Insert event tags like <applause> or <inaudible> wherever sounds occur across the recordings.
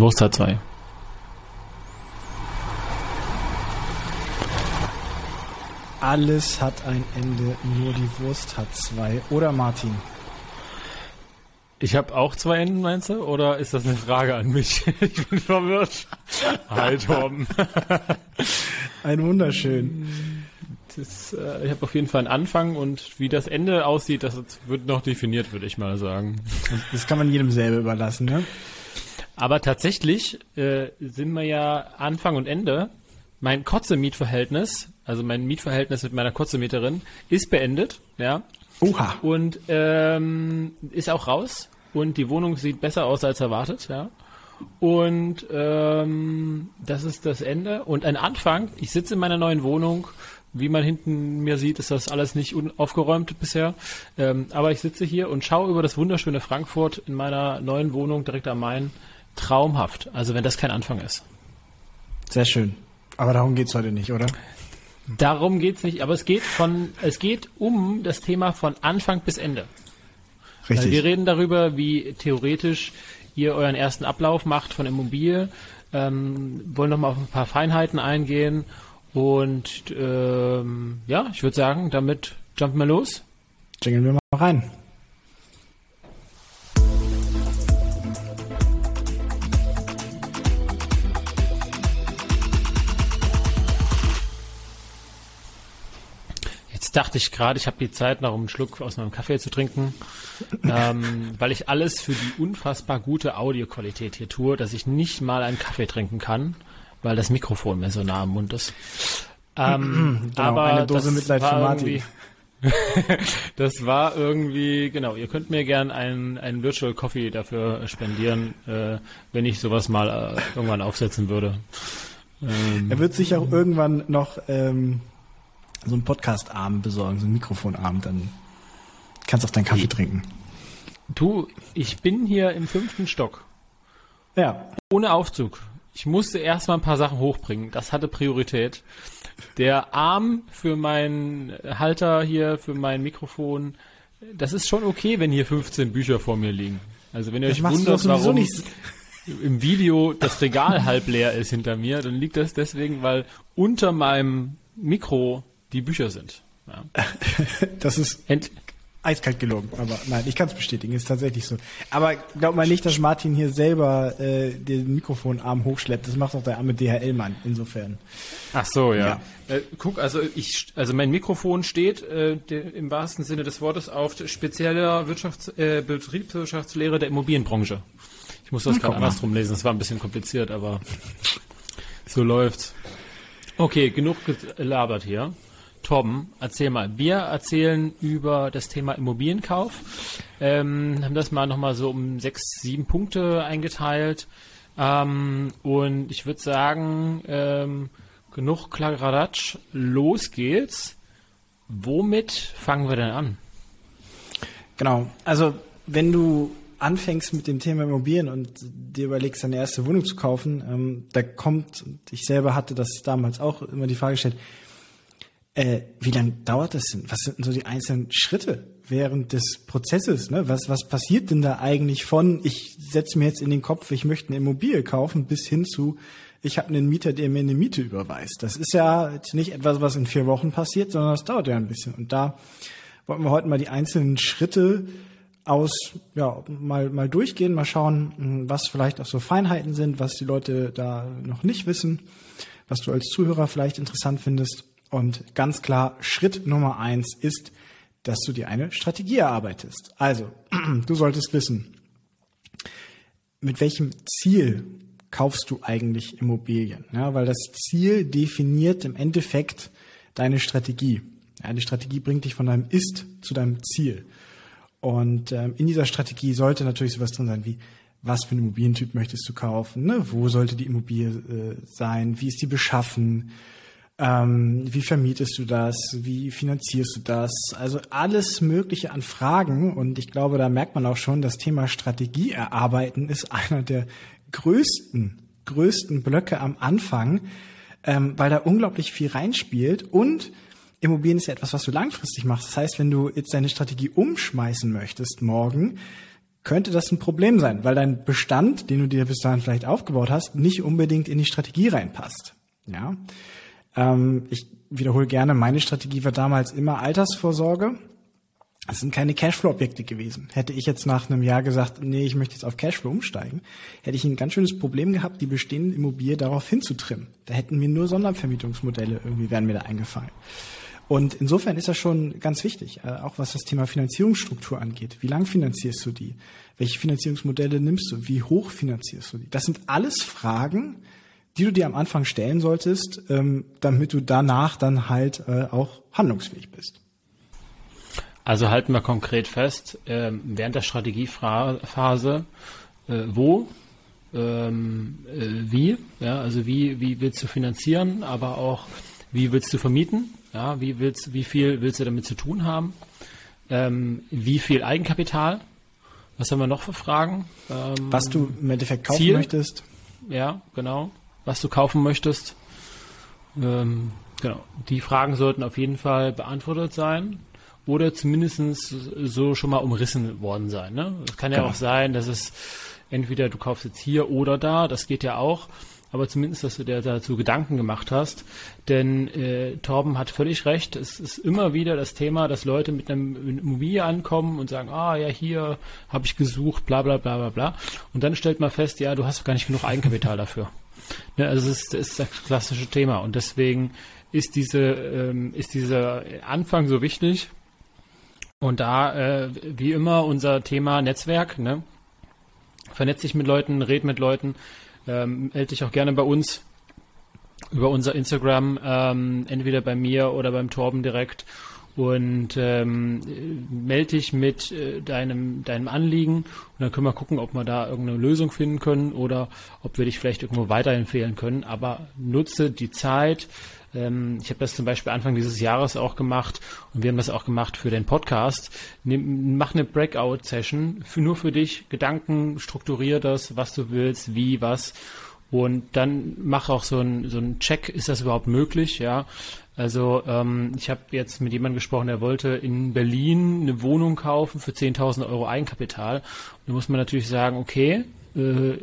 Wurst hat zwei. Alles hat ein Ende, nur die Wurst hat zwei. Oder Martin? Ich habe auch zwei Enden, meinst du? Oder ist das eine Frage an mich? <laughs> ich bin verwirrt. Hi, Torben. <laughs> Ein wunderschön. Das, äh, ich habe auf jeden Fall einen Anfang und wie das Ende aussieht, das wird noch definiert, würde ich mal sagen. Das kann man jedem selber überlassen, ne? Aber tatsächlich äh, sind wir ja Anfang und Ende. Mein Kotze-Mietverhältnis, also mein Mietverhältnis mit meiner Kotze-Mieterin, ist beendet, ja. Oha. Und ähm, ist auch raus. Und die Wohnung sieht besser aus als erwartet, ja. Und ähm, das ist das Ende. Und ein Anfang, ich sitze in meiner neuen Wohnung. Wie man hinten mir sieht, ist das alles nicht aufgeräumt bisher. Ähm, aber ich sitze hier und schaue über das wunderschöne Frankfurt in meiner neuen Wohnung direkt am Main. Traumhaft. Also wenn das kein Anfang ist. Sehr schön. Aber darum geht's heute nicht, oder? Darum geht's nicht, aber es geht von, es geht um das Thema von Anfang bis Ende. Richtig. Also wir reden darüber, wie theoretisch ihr euren ersten Ablauf macht von Immobilie, ähm, wollen nochmal auf ein paar Feinheiten eingehen und ähm, ja, ich würde sagen, damit jumpen wir los. Jingeln wir mal rein. Dachte ich gerade, ich habe die Zeit noch, um einen Schluck aus meinem Kaffee zu trinken, ähm, <laughs> weil ich alles für die unfassbar gute Audioqualität hier tue, dass ich nicht mal einen Kaffee trinken kann, weil das Mikrofon mir so nah am Mund ist. Ähm, <clears throat> Genau, aber eine Dose Mitleid für Martin. <laughs> das war irgendwie, genau, ihr könnt mir gern einen, einen Virtual Coffee dafür spendieren, äh, wenn ich sowas mal äh, irgendwann aufsetzen würde. Ähm, Er wird sich auch irgendwann noch ähm, so einen Podcast-Arm besorgen, so einen Mikrofonarm, dann kannst du auch deinen Kaffee trinken. du, ich bin hier im fünften Stock. Ja, ohne Aufzug. Ich musste erstmal ein paar Sachen hochbringen. Das hatte Priorität. Der Arm für meinen Halter hier, für mein Mikrofon, das ist schon okay, wenn hier 15 Bücher vor mir liegen. Also wenn ihr das euch wundert, warum nicht. im Video das Regal halb leer ist hinter mir, dann liegt das deswegen, weil unter meinem Mikro die Bücher sind. Ja. <laughs> Das ist Ent eiskalt gelogen, aber nein, ich kann es bestätigen, ist tatsächlich so. Aber glaub mal nicht, dass Martin hier selber äh, den Mikrofonarm hochschleppt. Das macht doch der arme DHL-Mann, insofern. Ach so, ja. Äh, guck, also ich, also mein Mikrofon steht äh, de, im wahrsten Sinne des Wortes auf spezieller Wirtschafts-, äh, Betriebswirtschaftslehre der Immobilienbranche. Ich muss das Hm, gerade andersrum lesen. Das war ein bisschen kompliziert, aber so läuft's. Okay, genug gelabert hier. Torben, erzähl mal. Wir erzählen über das Thema Immobilienkauf. Ähm, haben das mal nochmal so um sechs, sieben Punkte eingeteilt. Ähm, und ich würde sagen, ähm, genug Kladderadatsch, los geht's. Womit fangen wir denn an? Genau. Also wenn du anfängst mit dem Thema Immobilien und dir überlegst, deine erste Wohnung zu kaufen, ähm, da kommt, ich selber hatte das damals auch immer die Frage gestellt, äh, wie lange dauert das denn? Was sind denn so die einzelnen Schritte während des Prozesses? Ne? Was, was passiert denn da eigentlich von, ich setze mir jetzt in den Kopf, ich möchte eine Immobilie kaufen, bis hin zu, ich habe einen Mieter, der mir eine Miete überweist. Das ist ja jetzt nicht etwas, was in vier Wochen passiert, sondern das dauert ja ein bisschen. Und da wollten wir heute mal die einzelnen Schritte aus, ja, mal, mal durchgehen, mal schauen, mh, was vielleicht auch so Feinheiten sind, was die Leute da noch nicht wissen, was du als Zuhörer vielleicht interessant findest. Und ganz klar, Schritt Nummer eins ist, dass du dir eine Strategie erarbeitest. Also, <clears throat> du solltest wissen, mit welchem Ziel kaufst du eigentlich Immobilien? Ja, weil das Ziel definiert im Endeffekt deine Strategie. Ja, die Strategie bringt dich von deinem Ist zu deinem Ziel. Und ähm, in dieser Strategie sollte natürlich sowas drin sein wie, was für einen Immobilientyp möchtest du kaufen? Ne? Wo sollte die Immobilie äh, sein? Wie ist die beschaffen? Ähm, wie vermietest du das? Wie finanzierst du das? Also alles Mögliche an Fragen. Und ich glaube, da merkt man auch schon, das Thema Strategie erarbeiten ist <laughs> einer der größten, größten Blöcke am Anfang, ähm, weil da unglaublich viel reinspielt. Und Immobilien ist ja etwas, was du langfristig machst. Das heißt, wenn du jetzt deine Strategie umschmeißen möchtest morgen, könnte das ein Problem sein, weil dein Bestand, den du dir bis dahin vielleicht aufgebaut hast, nicht unbedingt in die Strategie reinpasst. Ja, ähm, ich wiederhole gerne, meine Strategie war damals immer Altersvorsorge. Es sind keine Cashflow-Objekte gewesen. Hätte ich jetzt nach einem Jahr gesagt, nee, ich möchte jetzt auf Cashflow umsteigen, hätte ich ein ganz schönes Problem gehabt, die bestehende Immobilie darauf hinzutrimmen. Da hätten mir nur Sondervermietungsmodelle irgendwie wären mir da eingefallen. Und insofern ist das schon ganz wichtig, äh, auch was das Thema Finanzierungsstruktur angeht. Wie lang finanzierst du die? Welche Finanzierungsmodelle nimmst du? Wie hoch finanzierst du die? Das sind alles Fragen, die du dir am Anfang stellen solltest, ähm, damit du danach dann halt äh, auch handlungsfähig bist. Also halten wir konkret fest, ähm, während der Strategiephase, äh, wo, ähm, äh, wie, ja, also wie, wie willst du finanzieren, aber auch wie willst du vermieten, ja, wie willst, wie viel willst du damit zu tun haben, ähm, wie viel Eigenkapital, was haben wir noch für Fragen? Ähm, was du im Endeffekt kaufen Ziel, möchtest. Ja, genau was du kaufen möchtest. Ähm, genau. Die Fragen sollten auf jeden Fall beantwortet sein oder zumindest so schon mal umrissen worden sein. Ne? Es kann ja genau. auch sein, dass es entweder du kaufst jetzt hier oder da, das geht ja auch, aber zumindest, dass du dir dazu Gedanken gemacht hast. Denn äh, Torben hat völlig recht, es ist immer wieder das Thema, dass Leute mit einem Immobilie ankommen und sagen, ah ja, hier habe ich gesucht, bla bla bla bla bla. Und dann stellt man fest, ja, du hast gar nicht genug Eigenkapital dafür. Ne, also es ist, das ist das klassische Thema und deswegen ist diese ähm, ist dieser Anfang so wichtig. Und da äh, wie immer unser Thema Netzwerk. Ne? Vernetz dich mit Leuten, red mit Leuten, ähm, melde dich auch gerne bei uns über unser Instagram, ähm, entweder bei mir oder beim Torben direkt und ähm, melde dich mit äh, deinem, deinem Anliegen und dann können wir gucken, ob wir da irgendeine Lösung finden können oder ob wir dich vielleicht irgendwo weiterempfehlen können. Aber nutze die Zeit. Ähm, ich habe das zum Beispiel Anfang dieses Jahres auch gemacht und wir haben das auch gemacht für den Podcast. Nimm, mach eine Breakout-Session für, nur für dich. Gedanken, strukturier das, was du willst, wie, was. Und dann mach auch so ein, so ein Check, ist das überhaupt möglich, ja. Also ähm, ich habe jetzt mit jemandem gesprochen, der wollte in Berlin eine Wohnung kaufen für 10.000 Euro Eigenkapital. Und da muss man natürlich sagen, okay, äh,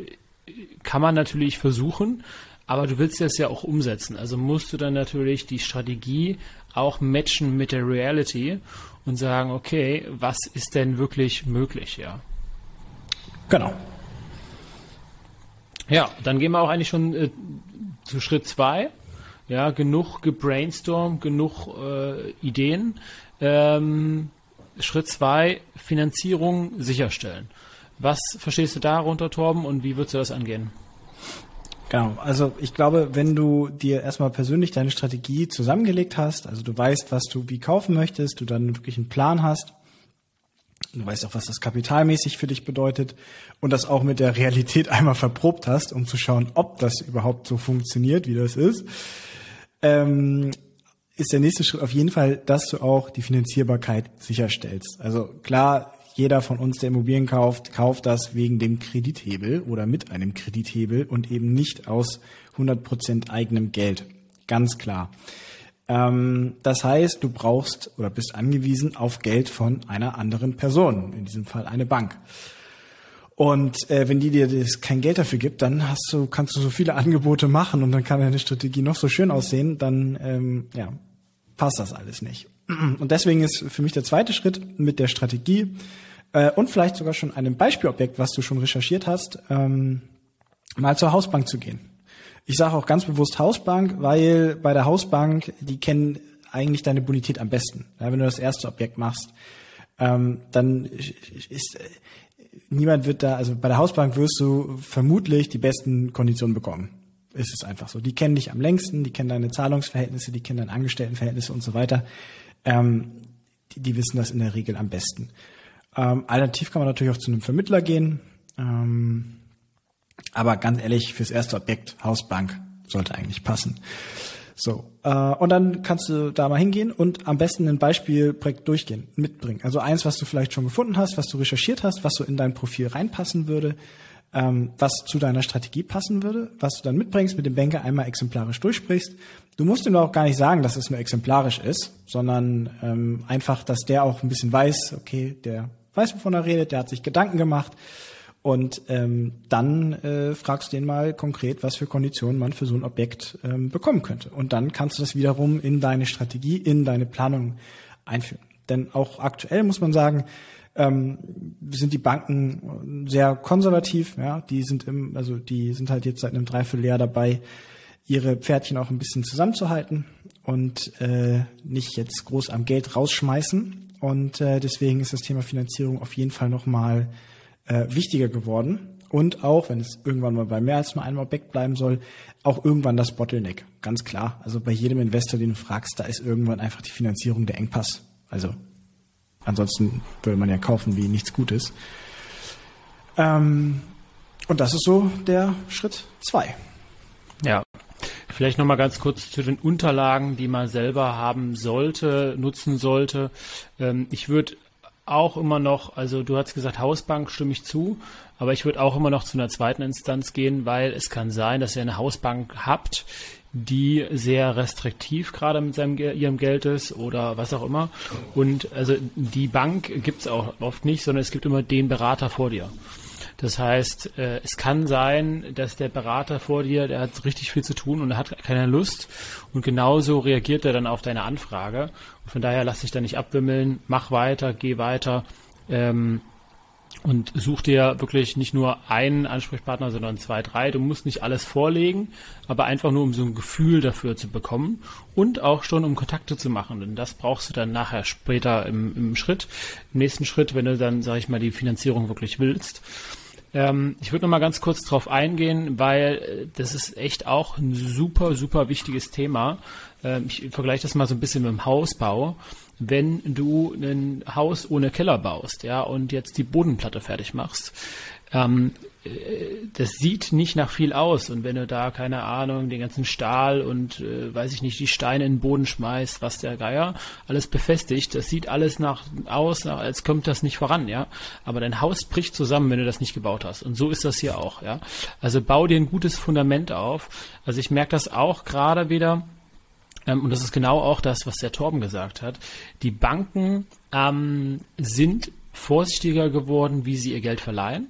kann man natürlich versuchen, aber du willst das ja auch umsetzen. Also musst du dann natürlich die Strategie auch matchen mit der Reality und sagen, okay, was ist denn wirklich möglich, ja. Genau. Ja, dann gehen wir auch eigentlich schon äh, zu Schritt zwei ja, genug gebrainstormt, genug äh, Ideen. Ähm, Schritt zwei, Finanzierung sicherstellen. Was verstehst du darunter, Torben, und wie würdest du das angehen? Genau, also ich glaube, wenn du dir erstmal persönlich deine Strategie zusammengelegt hast, also du weißt, was du wie kaufen möchtest, du dann wirklich einen Plan hast, du weißt auch, was das kapitalmäßig für dich bedeutet und das auch mit der Realität <laughs> einmal verprobt hast, um zu schauen, ob das überhaupt so funktioniert, wie das ist, ähm, ist der nächste Schritt auf jeden Fall, dass du auch die Finanzierbarkeit sicherstellst. Also klar, jeder von uns, der Immobilien kauft, kauft das wegen dem Kredithebel oder mit einem Kredithebel und eben nicht aus 100% eigenem Geld. Ganz klar. Ähm, das heißt, du brauchst oder bist angewiesen auf Geld von einer anderen Person, in diesem Fall eine Bank. Und äh, wenn die dir das kein Geld dafür gibt, dann hast du, kannst du so viele <laughs> Angebote machen und dann kann deine Strategie noch so schön aussehen, dann ähm, ja, passt das alles nicht. <clears throat> Und deswegen ist für mich der zweite Schritt mit der Strategie äh, und vielleicht sogar schon einem Beispielobjekt, was du schon recherchiert hast, ähm, mal zur Hausbank zu gehen. Ich sage auch ganz bewusst Hausbank, weil bei der Hausbank, die kennen eigentlich deine Bonität am besten. Ja, wenn du das erste Objekt machst, ähm, dann ist niemand wird da, also bei der Hausbank wirst du vermutlich die besten Konditionen bekommen. Ist es einfach so. Die kennen dich am längsten, die kennen deine Zahlungsverhältnisse, die kennen deine Angestelltenverhältnisse und so weiter. Ähm, die, die, wissen das in der Regel am besten. Ähm, alternativ kann man natürlich auch zu einem Vermittler gehen. Ähm, aber ganz ehrlich, fürs erste Objekt Hausbank sollte eigentlich passen. So, äh, und dann kannst du da mal hingehen und am besten ein Beispielprojekt durchgehen, mitbringen. Also eins, was du vielleicht schon gefunden hast, was du recherchiert hast, was so in dein Profil reinpassen würde, ähm, was zu deiner Strategie passen würde, was du dann mitbringst, mit dem Banker einmal exemplarisch durchsprichst. Du musst ihm auch gar nicht sagen, dass es nur exemplarisch ist, sondern ähm, einfach, dass der auch ein bisschen weiß, okay, der weiß, wovon er redet, der hat sich Gedanken gemacht. Und ähm, dann äh, fragst du den mal konkret, was für Konditionen man für so ein Objekt ähm, bekommen könnte. Und dann kannst du das wiederum in deine Strategie, in deine Planung einführen. Denn auch aktuell muss man sagen, ähm, sind die Banken sehr konservativ. Ja, die sind im, also die sind halt jetzt seit einem Dreivierteljahr dabei, ihre Pferdchen auch ein bisschen zusammenzuhalten und äh, nicht jetzt groß am Geld rausschmeißen. Und äh, deswegen ist das Thema Finanzierung auf jeden Fall nochmal äh, wichtiger geworden. Und auch, wenn es irgendwann mal bei mehr als nur einem Objekt bleiben soll, auch irgendwann das Bottleneck. Ganz klar. Also bei jedem Investor, den du fragst, da ist irgendwann einfach die Finanzierung der Engpass. Also ansonsten würde man ja kaufen wie nichts Gutes. Ähm, und das ist so der Schritt zwei. Ja. Vielleicht nochmal ganz kurz zu den Unterlagen, die man selber haben sollte, nutzen sollte. Ähm, ich würde auch immer noch, also du hast gesagt, Hausbank stimme ich zu, aber ich würde auch immer noch zu einer zweiten Instanz gehen, weil es kann sein, dass ihr eine Hausbank habt, die sehr restriktiv gerade mit seinem, ihrem Geld ist oder was auch immer. Und also die Bank gibt's auch oft nicht, sondern es gibt immer den Berater vor dir. Das heißt, äh, es kann sein, dass der Berater vor dir, der hat richtig viel zu tun und er hat keine Lust und genauso reagiert er dann auf deine Anfrage. Und von daher lass dich da nicht abwimmeln, mach weiter, geh weiter. Ähm, und such dir wirklich nicht nur einen Ansprechpartner, sondern zwei, drei. Du musst nicht alles vorlegen, aber einfach nur, um so ein Gefühl dafür zu bekommen und auch schon, um Kontakte zu machen. Denn das brauchst du dann nachher später im, im Schritt, im nächsten Schritt, wenn du dann, sag ich mal, die Finanzierung wirklich willst. Ähm, ich würde noch mal ganz kurz drauf eingehen, weil äh, das ist echt auch ein super, super wichtiges Thema. Ähm, ich vergleiche das mal so ein bisschen mit dem Hausbau. Wenn du ein Haus ohne Keller baust, ja, und jetzt die Bodenplatte fertig machst, ähm, das sieht nicht nach viel aus. Und wenn du da, keine Ahnung, den ganzen Stahl und, äh, weiß ich nicht, die Steine in den Boden schmeißt, was der Geier, alles befestigt, das sieht alles nach aus, nach, als kommt das nicht voran, ja. Aber dein Haus bricht zusammen, wenn du das nicht gebaut hast. Und so ist das hier auch, ja. Also bau dir ein gutes Fundament auf. Also ich merke das auch gerade wieder, ähm, und das ist genau auch das, was der Torben gesagt hat. Die Banken ähm, sind vorsichtiger geworden, wie sie ihr Geld verleihen.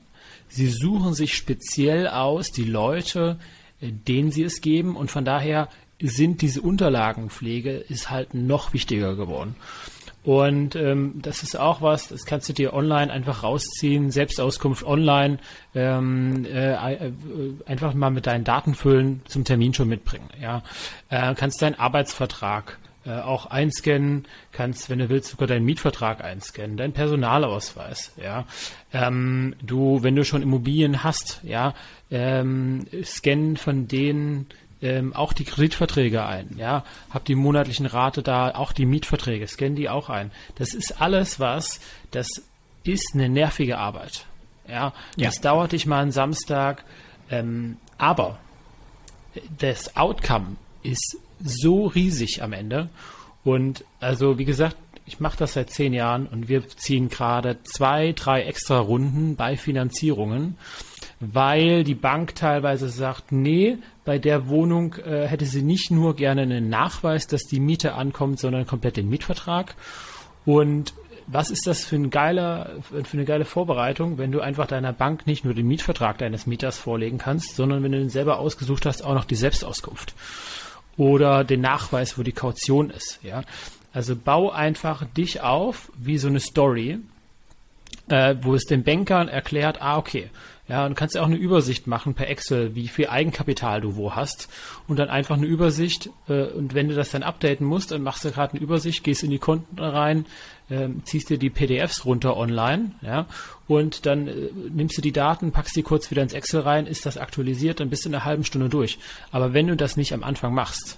Sie suchen sich speziell aus die Leute, äh, denen sie es geben und von daher sind diese Unterlagenpflege ist halt noch wichtiger geworden. Und ähm, das ist auch was, das kannst du dir online einfach rausziehen, Selbstauskunft online, ähm, äh, äh, einfach mal mit deinen Daten füllen, zum Termin schon mitbringen. Ja, äh, kannst deinen Arbeitsvertrag äh, auch einscannen, kannst, wenn du willst, sogar deinen Mietvertrag einscannen, deinen Personalausweis, ja. Ähm, du, wenn du schon Immobilien hast, ja, ähm, scannen von denen ähm, auch die Kreditverträge ein, ja, hab die monatlichen Rate da, auch die Mietverträge, scannen die auch ein. Das ist alles was, das ist eine nervige Arbeit, ja. ja. Das dauert dich mal einen Samstag, ähm, aber das Outcome ist so riesig am Ende. Und also, wie gesagt, ich mache das seit zehn Jahren und wir ziehen gerade zwei, drei extra Runden bei Finanzierungen, weil die Bank teilweise sagt, nee, bei der Wohnung äh, hätte sie nicht nur gerne einen Nachweis, dass die Miete ankommt, sondern komplett den Mietvertrag. Und was ist das für, ein geiler, für eine geile Vorbereitung, wenn du einfach deiner Bank nicht nur den Mietvertrag deines Mieters vorlegen kannst, sondern wenn du den selber ausgesucht hast, auch noch die Selbstauskunft oder den Nachweis, wo die Kaution ist. Ja, also bau einfach dich auf wie so eine Story, äh, wo es den Bankern erklärt, ah okay, ja, und kannst ja auch eine Übersicht machen per Excel, wie viel Eigenkapital du wo hast und dann einfach eine Übersicht äh, und wenn du das dann updaten musst, dann machst du gerade eine Übersicht, gehst in die Konten rein, äh, ziehst dir die PDFs runter online, ja, und dann äh, nimmst du die Daten, packst die kurz wieder ins Excel rein, ist das aktualisiert, dann bist du in einer halben Stunde durch. Aber wenn du das nicht am Anfang machst,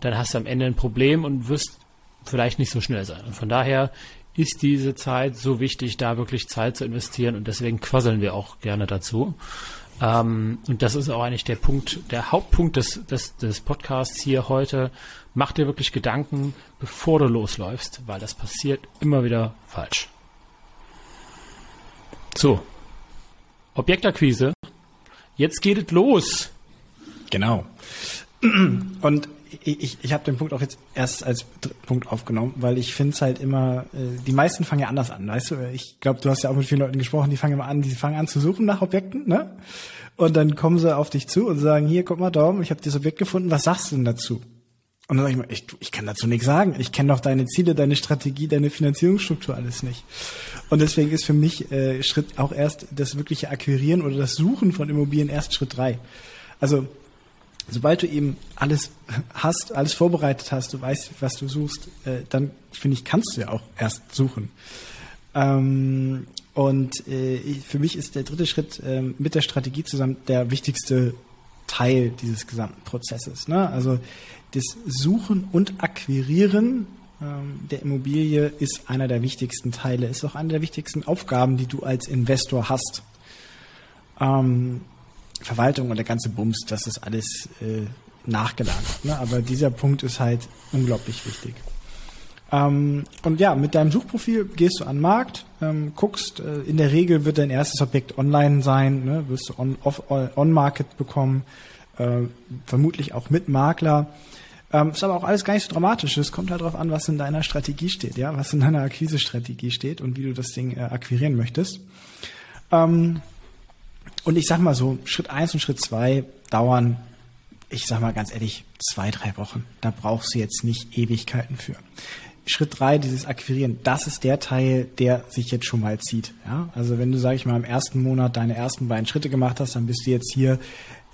dann hast du am Ende ein Problem und wirst vielleicht nicht so schnell sein. Und von daher ist diese Zeit so wichtig, da wirklich Zeit zu investieren und deswegen quasseln wir auch gerne dazu. Ähm, und das ist auch eigentlich der Punkt, der Hauptpunkt des, des, des Podcasts hier heute. Mach dir wirklich Gedanken, bevor du losläufst, weil das passiert immer wieder falsch. So. Objektakquise. Jetzt geht es los. Genau. Und ich, ich habe den Punkt auch jetzt erst als Punkt aufgenommen, weil ich finde es halt immer, äh, die meisten fangen ja anders an, weißt du? Ich glaube, du hast ja auch mit vielen Leuten gesprochen, die fangen immer an, die fangen an zu suchen nach Objekten, ne? Und dann kommen sie auf dich zu und sagen, hier, guck mal, Daumen, ich habe dieses Objekt gefunden, was sagst du denn dazu? Und dann sage ich mal, ich, ich kann dazu nichts sagen. Ich kenne doch deine Ziele, deine Strategie, deine Finanzierungsstruktur alles nicht. Und deswegen ist für mich äh, Schritt auch erst das wirkliche Akquirieren oder das Suchen von Immobilien erst Schritt drei. Also sobald du eben alles hast, alles vorbereitet hast, du weißt, was du suchst, äh, dann finde ich, kannst du ja auch erst suchen. Ähm, und äh, für mich ist der dritte Schritt äh, mit der Strategie zusammen der wichtigste Teil dieses gesamten Prozesses. Ne? Also das Suchen und Akquirieren ähm, der Immobilie ist einer der wichtigsten Teile, ist auch eine der wichtigsten Aufgaben, die du als Investor hast. Ähm, Verwaltung und der ganze Bums, das ist alles äh, nachgelagert. Ne? Aber dieser Punkt ist halt unglaublich wichtig. Ähm, und ja, mit deinem Suchprofil gehst du an den Markt, ähm, guckst, äh, in der Regel wird dein erstes Objekt online sein, ne? wirst du on-market on, bekommen, äh, vermutlich auch mit Makler. Ähm, ist aber auch alles gar nicht so dramatisch. Es kommt halt darauf an, was in deiner Strategie steht, ja, was in deiner Akquisestrategie steht und wie du das Ding äh, akquirieren möchtest. Ähm, und ich sag mal so, Schritt eins und Schritt zwei dauern, ich sag mal ganz ehrlich, zwei, drei Wochen. Da brauchst du jetzt nicht Ewigkeiten für. Schritt drei, dieses Akquirieren, das ist der Teil, der sich jetzt schon mal zieht. Ja? Also wenn du, sag ich mal, im ersten Monat deine ersten beiden Schritte gemacht hast, dann bist du jetzt hier,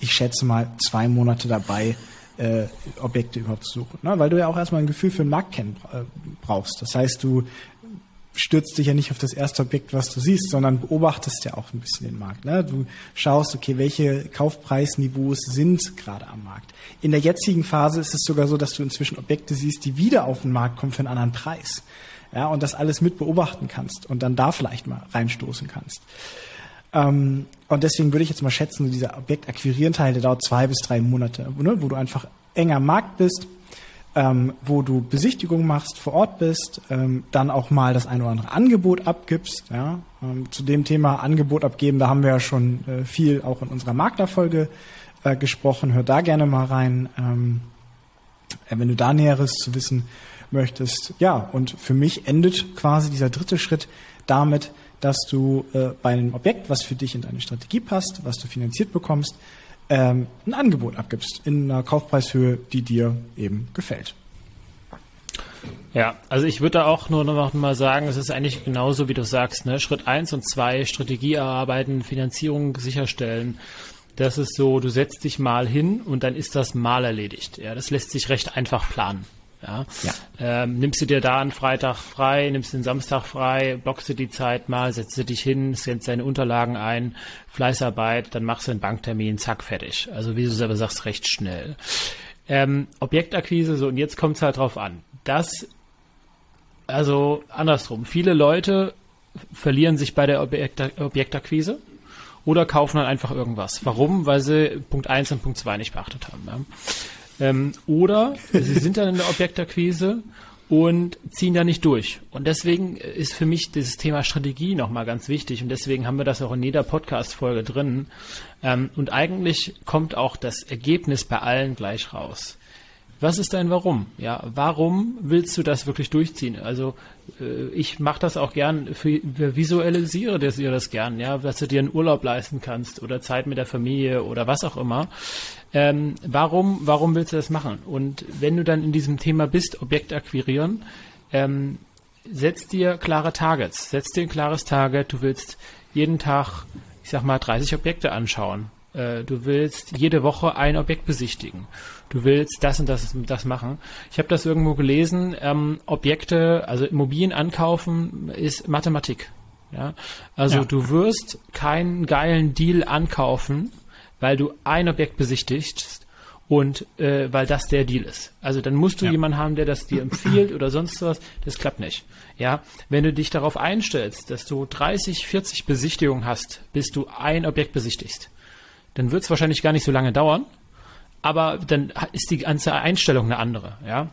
ich schätze mal, zwei Monate dabei, äh, Objekte überhaupt zu suchen. Ne? Weil du ja auch erstmal ein Gefühl für den Markt kennen äh, brauchst. Das heißt, du stürzt dich ja nicht auf das erste Objekt, was du siehst, sondern beobachtest ja auch ein bisschen den Markt. Ne? Du schaust, okay, welche Kaufpreisniveaus sind gerade am Markt. In der jetzigen Phase ist es sogar so, dass du inzwischen Objekte siehst, die wieder auf den Markt kommen für einen anderen Preis. Ja, und das alles mit beobachten kannst und dann da vielleicht mal reinstoßen kannst. Ähm, und deswegen würde ich jetzt mal schätzen, dieser Objektakquirieren-Teil, der dauert zwei bis drei Monate, ne, wo du einfach enger am Markt bist, ähm, wo du Besichtigungen machst, vor Ort bist, ähm, dann auch mal das ein oder andere Angebot abgibst. Ja? Ähm, zu dem Thema Angebot abgeben, da haben wir ja schon äh, viel auch in unserer Maklerfolge äh, gesprochen. Hör da gerne mal rein, ähm, äh, wenn du da Näheres zu wissen möchtest. Ja, und für mich endet quasi dieser dritte Schritt damit, dass du äh, bei einem Objekt, was für dich in deine Strategie passt, was du finanziert bekommst, ähm, ein Angebot abgibst in einer Kaufpreishöhe, die dir eben gefällt. Ja, also ich würde da auch nur noch mal sagen, es ist eigentlich genauso, wie du sagst, ne? Schritt eins und zwei Strategie erarbeiten, Finanzierung sicherstellen. Das ist so, du setzt dich mal hin und dann ist das mal erledigt. Ja, das lässt sich recht einfach planen. Ja. ja. Ähm, nimmst du dir da einen Freitag frei, nimmst den Samstag frei, blockst du die Zeit mal, setzt du dich hin, scannst deine Unterlagen ein, Fleißarbeit, dann machst du einen Banktermin, zack, fertig. Also wie du selber sagst, recht schnell. Ähm, Objektakquise, so und jetzt kommt es halt drauf an. Das, also andersrum, viele Leute verlieren sich bei der Objekt Objektakquise oder kaufen dann einfach irgendwas. Warum? Weil sie Punkt 1 und Punkt 2 nicht beachtet haben. Ja? Ähm, oder sie sind dann in der Objektakquise und ziehen da nicht durch. Und deswegen ist für mich dieses Thema Strategie nochmal ganz wichtig und deswegen haben wir das auch in jeder Podcast-Folge drin. Ähm, und eigentlich kommt auch das Ergebnis bei allen gleich raus. Was ist dein Warum? Ja, warum willst du das wirklich durchziehen? Also äh, ich mache das auch gern, für, visualisiere dir das gern, ja, dass du dir einen Urlaub leisten kannst oder Zeit mit der Familie oder was auch immer. Ähm, warum, warum willst du das machen? Und wenn du dann in diesem Thema bist, Objekt akquirieren, ähm, setz dir klare Targets. Setz dir ein klares Target. Du willst jeden Tag, ich sag mal, 30 Objekte anschauen. Äh, du willst jede Woche ein Objekt besichtigen. Du willst das und das, das machen. Ich habe das irgendwo gelesen. Ähm, Objekte, also Immobilien ankaufen, ist Mathematik. Ja? Also ja. du wirst keinen geilen Deal ankaufen, weil du ein Objekt besichtigst und äh, weil das der Deal ist. Also dann musst du ja. jemanden haben, der das dir empfiehlt oder sonst was. Das klappt nicht. Ja, wenn du dich darauf einstellst, dass du 30, 40 Besichtigungen hast, bis du ein Objekt besichtigst, dann wird es wahrscheinlich gar nicht so lange dauern. Aber dann ist die ganze Einstellung eine andere. Ja,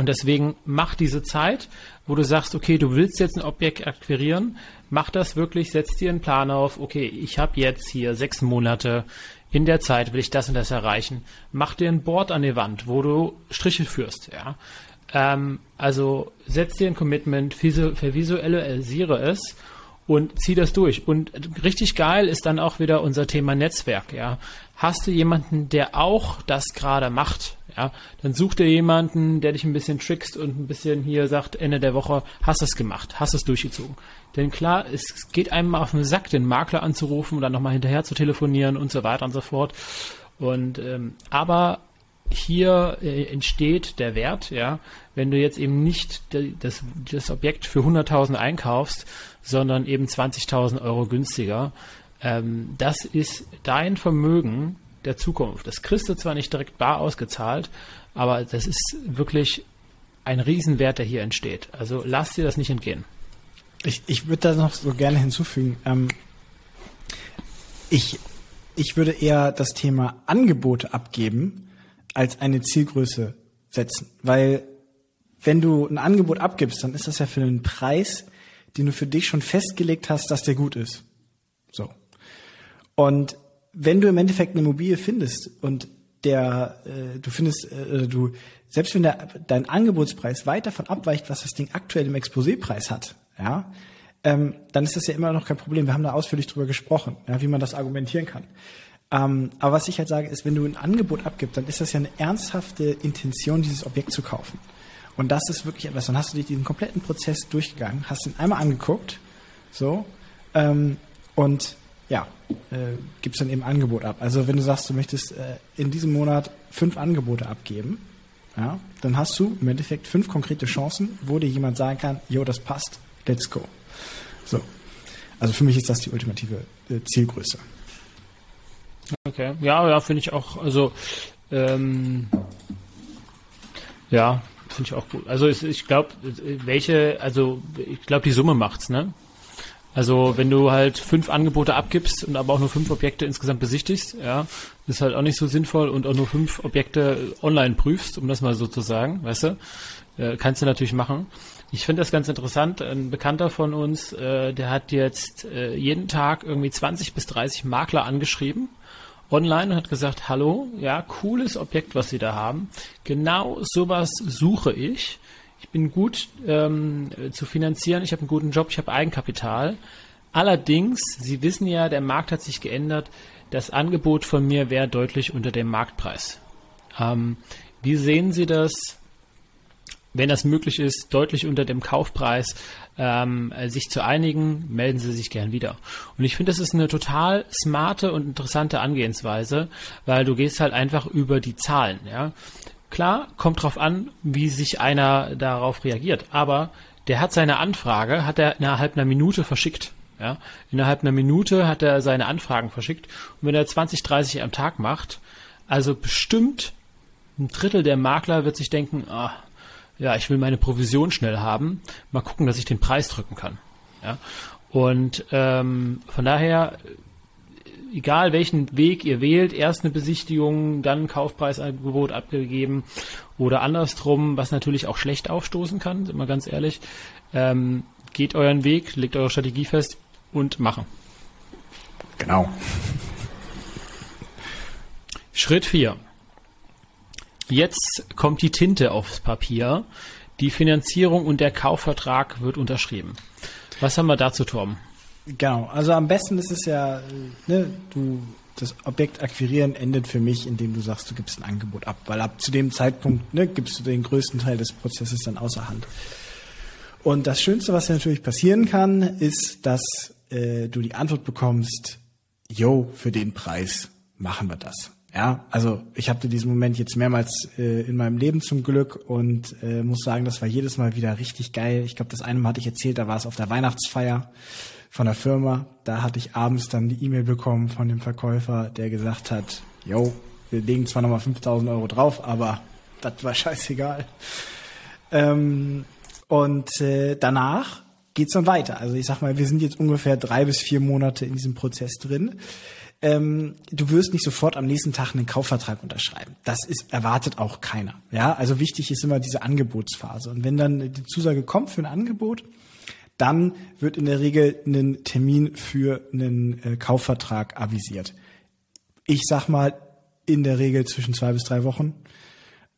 und deswegen mach diese Zeit, wo du sagst, okay, du willst jetzt ein Objekt akquirieren, mach das wirklich, setz dir einen Plan auf, okay, ich habe jetzt hier sechs Monate, in der Zeit will ich das und das erreichen. Mach dir ein Board an die Wand, wo du Striche führst, ja. Ähm, also setz dir ein Commitment, vervisualisiere es und zieh das durch. Und richtig geil ist dann auch wieder unser Thema Netzwerk, ja. Hast du jemanden, der auch das gerade macht, ja, dann such dir jemanden, der dich ein bisschen trickst und ein bisschen hier sagt, Ende der Woche, hast es gemacht, hast es durchgezogen. Denn klar, es geht einem mal auf den Sack, den Makler anzurufen dann nochmal hinterher zu telefonieren und so weiter und so fort. Und ähm, aber hier äh, entsteht der Wert, ja, wenn du jetzt eben nicht das, das Objekt für 100.000 einkaufst, sondern eben 20.000 Euro günstiger. Ähm, das ist dein Vermögen der Zukunft. Das kriegst du zwar nicht direkt bar ausgezahlt, aber das ist wirklich ein Riesenwert, der hier entsteht. Also lass dir das nicht entgehen. Ich, ich würde da noch so gerne hinzufügen. Ähm, ich, ich würde eher das Thema Angebote abgeben als eine Zielgröße setzen. Weil wenn du ein Angebot abgibst, dann ist das ja für einen Preis, den du für dich schon festgelegt hast, dass der gut ist. Und wenn du im Endeffekt eine Immobilie findest und der, äh, du findest, äh, du, selbst wenn der, dein Angebotspreis weit davon abweicht, was das Ding aktuell im Exposépreis hat, ja, ähm, dann ist das ja immer noch kein Problem. Wir haben da ausführlich drüber gesprochen, ja, wie man das argumentieren kann. Ähm, aber was ich halt sage, ist, wenn du ein Angebot abgibst, dann ist das ja eine ernsthafte Intention, dieses Objekt zu kaufen. Und das ist wirklich etwas. Dann hast du dich diesen kompletten Prozess durchgegangen, hast ihn einmal angeguckt, so, ähm, und ja, äh, gibst dann eben Angebot ab. Also wenn du sagst, du möchtest äh, in diesem Monat fünf Angebote abgeben, ja, dann hast du im Endeffekt fünf konkrete Chancen, wo dir jemand sagen kann, jo, das passt, let's go. So. Also für mich ist das die ultimative äh, Zielgröße. Okay, ja, ja, finde ich auch, also ähm, ja, finde ich auch gut. Also ich, glaube, welche, also ich glaube, die Summe macht's, ne? Also wenn du halt fünf Angebote abgibst und aber auch nur fünf Objekte insgesamt besichtigst, ja, ist halt auch nicht so sinnvoll und auch nur fünf Objekte online prüfst, um das mal so zu sagen, weißt du, äh, kannst du natürlich machen. Ich finde das ganz interessant. Ein Bekannter von uns, äh, der hat jetzt äh, jeden Tag irgendwie 20 bis 30 Makler angeschrieben online und hat gesagt, hallo, ja, cooles Objekt, was Sie da haben. Genau sowas suche ich. Ich bin gut ähm, zu finanzieren, ich habe einen guten Job, ich habe Eigenkapital. Allerdings, Sie wissen ja, der Markt hat sich geändert. Das Angebot von mir wäre deutlich unter dem Marktpreis. Ähm, wie sehen Sie das? wenn das möglich ist, deutlich unter dem Kaufpreis ähm, sich zu einigen, melden Sie sich gern wieder. Und ich finde, das ist eine total smarte und interessante Angehensweise, weil du gehst halt einfach über die Zahlen. Ja? Klar, kommt drauf an, wie sich einer darauf reagiert, aber der hat seine Anfrage, hat er innerhalb einer Minute verschickt. Ja? Innerhalb einer Minute hat er seine Anfragen verschickt. Und wenn er 20, 30 am Tag macht, also bestimmt ein Drittel der Makler wird sich denken, ah, ja, ich will meine Provision schnell haben, mal gucken, dass ich den Preis drücken kann. Ja? Und ähm, von daher, egal welchen Weg ihr wählt, erst eine Besichtigung, dann ein Kaufpreisangebot abgegeben oder andersrum, was natürlich auch schlecht aufstoßen kann, sind wir ganz ehrlich, ähm, geht euren Weg, legt eure Strategie fest und machen. Genau. Schritt 4. Jetzt kommt die Tinte aufs Papier. Die Finanzierung und der Kaufvertrag wird unterschrieben. Was haben wir dazu, Tom? Genau, also am besten ist es ja, ne, du das Objekt akquirieren endet für mich, indem du sagst, du gibst ein Angebot ab, weil ab zu dem Zeitpunkt ne, gibst du den größten Teil des Prozesses dann außer Hand. Und das Schönste, was natürlich passieren kann, ist, dass äh, du die Antwort bekommst, yo, für den Preis machen wir das. Ja, also ich hatte diesen Moment jetzt mehrmals äh, in meinem Leben zum Glück und äh, muss sagen, das war jedes Mal wieder richtig geil. Ich glaube, das eine Mal hatte ich erzählt, da war es auf der Weihnachtsfeier von der Firma. Da hatte ich abends dann die E-Mail bekommen von dem Verkäufer, der gesagt hat, yo, wir legen zwar nochmal 5000 Euro drauf, aber das war scheißegal. Ähm, und äh, danach geht's dann weiter. Also ich sag mal, wir sind jetzt ungefähr drei bis vier Monate in diesem Prozess drin ähm, du wirst nicht sofort am nächsten Tag einen Kaufvertrag unterschreiben. Das ist erwartet auch keiner. Ja, also wichtig ist immer diese Angebotsphase. Und wenn dann die Zusage kommt für ein Angebot, dann wird in der Regel ein Termin für einen äh, Kaufvertrag avisiert. Ich sag mal in der Regel zwischen zwei bis drei Wochen.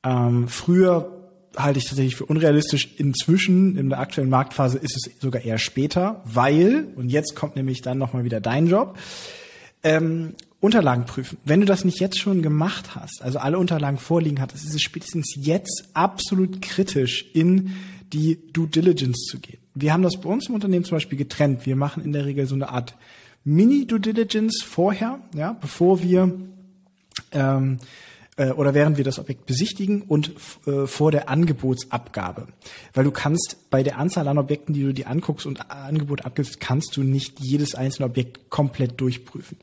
Ähm, früher halte ich tatsächlich für unrealistisch. Inzwischen, in der aktuellen Marktphase, ist es sogar eher später, weil, und jetzt kommt nämlich dann nochmal wieder dein Job, ähm, Unterlagen prüfen. Wenn du das nicht jetzt schon gemacht hast, also alle Unterlagen vorliegen hattest, ist es spätestens jetzt absolut kritisch, in die Due Diligence zu gehen. Wir haben das bei uns im Unternehmen zum Beispiel getrennt. Wir machen in der Regel so eine Art Mini-Due Diligence vorher, ja, bevor wir ähm, äh, oder während wir das Objekt besichtigen und äh, vor der Angebotsabgabe. Weil du kannst bei der Anzahl an Objekten, die du dir anguckst und Angebot abgibst, kannst du nicht jedes einzelne Objekt komplett durchprüfen.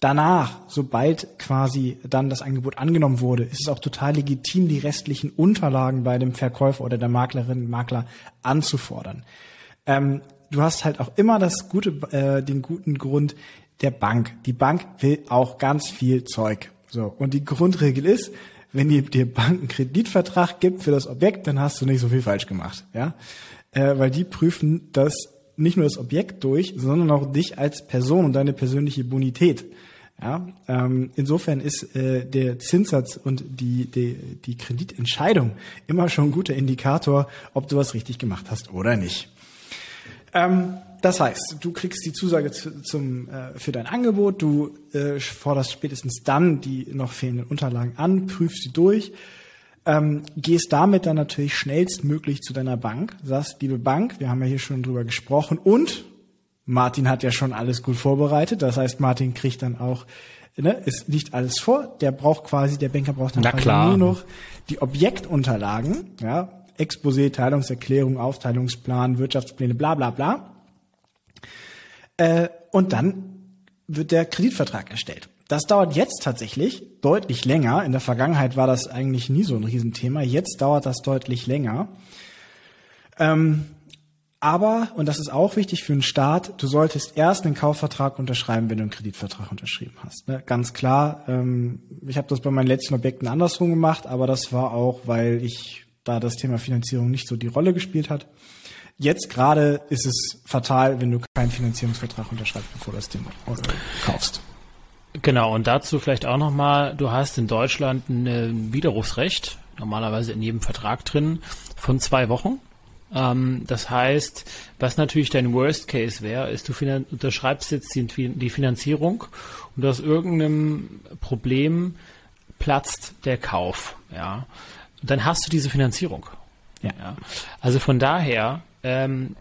Danach, sobald quasi dann das Angebot angenommen wurde, ist es auch total legitim, die restlichen Unterlagen bei dem Verkäufer oder der Maklerin, Makler anzufordern. Ähm, du hast halt auch immer das gute, äh, den guten Grund der Bank. Die Bank will auch ganz viel Zeug. So. Und die Grundregel ist, wenn die dir Bank einen Kreditvertrag gibt für das Objekt, dann hast du nicht so viel falsch gemacht, ja, äh, weil die prüfen das nicht nur das Objekt durch, sondern auch dich als Person und deine persönliche Bonität. Ja, ähm, insofern ist äh, der Zinssatz und die, die, die Kreditentscheidung immer schon ein guter Indikator, ob du was richtig gemacht hast oder nicht. Ähm, das heißt, du kriegst die Zusage zu, zum, äh, für dein Angebot, du äh, forderst spätestens dann die noch fehlenden Unterlagen an, prüfst sie durch, ähm, gehst damit dann natürlich schnellstmöglich zu deiner Bank, sagst, liebe Bank, wir haben ja hier schon drüber gesprochen und Martin hat ja schon alles gut vorbereitet. Das heißt, Martin kriegt dann auch, ne, es liegt alles vor. Der braucht quasi, der Banker braucht dann quasi nur noch die Objektunterlagen, ja, Exposé, Teilungserklärung, Aufteilungsplan, Wirtschaftspläne, bla bla bla. Äh, und dann wird der Kreditvertrag erstellt. Das dauert jetzt tatsächlich deutlich länger. In der Vergangenheit war das eigentlich nie so ein Riesenthema. Jetzt dauert das deutlich länger. Ähm, aber, und das ist auch wichtig für einen Staat, du solltest erst einen Kaufvertrag unterschreiben, wenn du einen Kreditvertrag unterschrieben hast. Ne? Ganz klar, ähm, ich habe das bei meinen letzten Objekten andersrum gemacht, aber das war auch, weil ich da das Thema Finanzierung nicht so die Rolle gespielt hat. Jetzt gerade ist es fatal, wenn du keinen Finanzierungsvertrag unterschreibst, bevor du das Ding kaufst. Genau, und dazu vielleicht auch nochmal, du hast in Deutschland ein Widerrufsrecht, normalerweise in jedem Vertrag drin, von zwei Wochen. Ähm, das heißt, was natürlich dein Worst Case wäre, ist, du unterschreibst jetzt die, Finanzierung und aus irgendeinem Problem platzt der Kauf. Ja, dann hast du diese Finanzierung. Ja. ja. Also von daher ähm,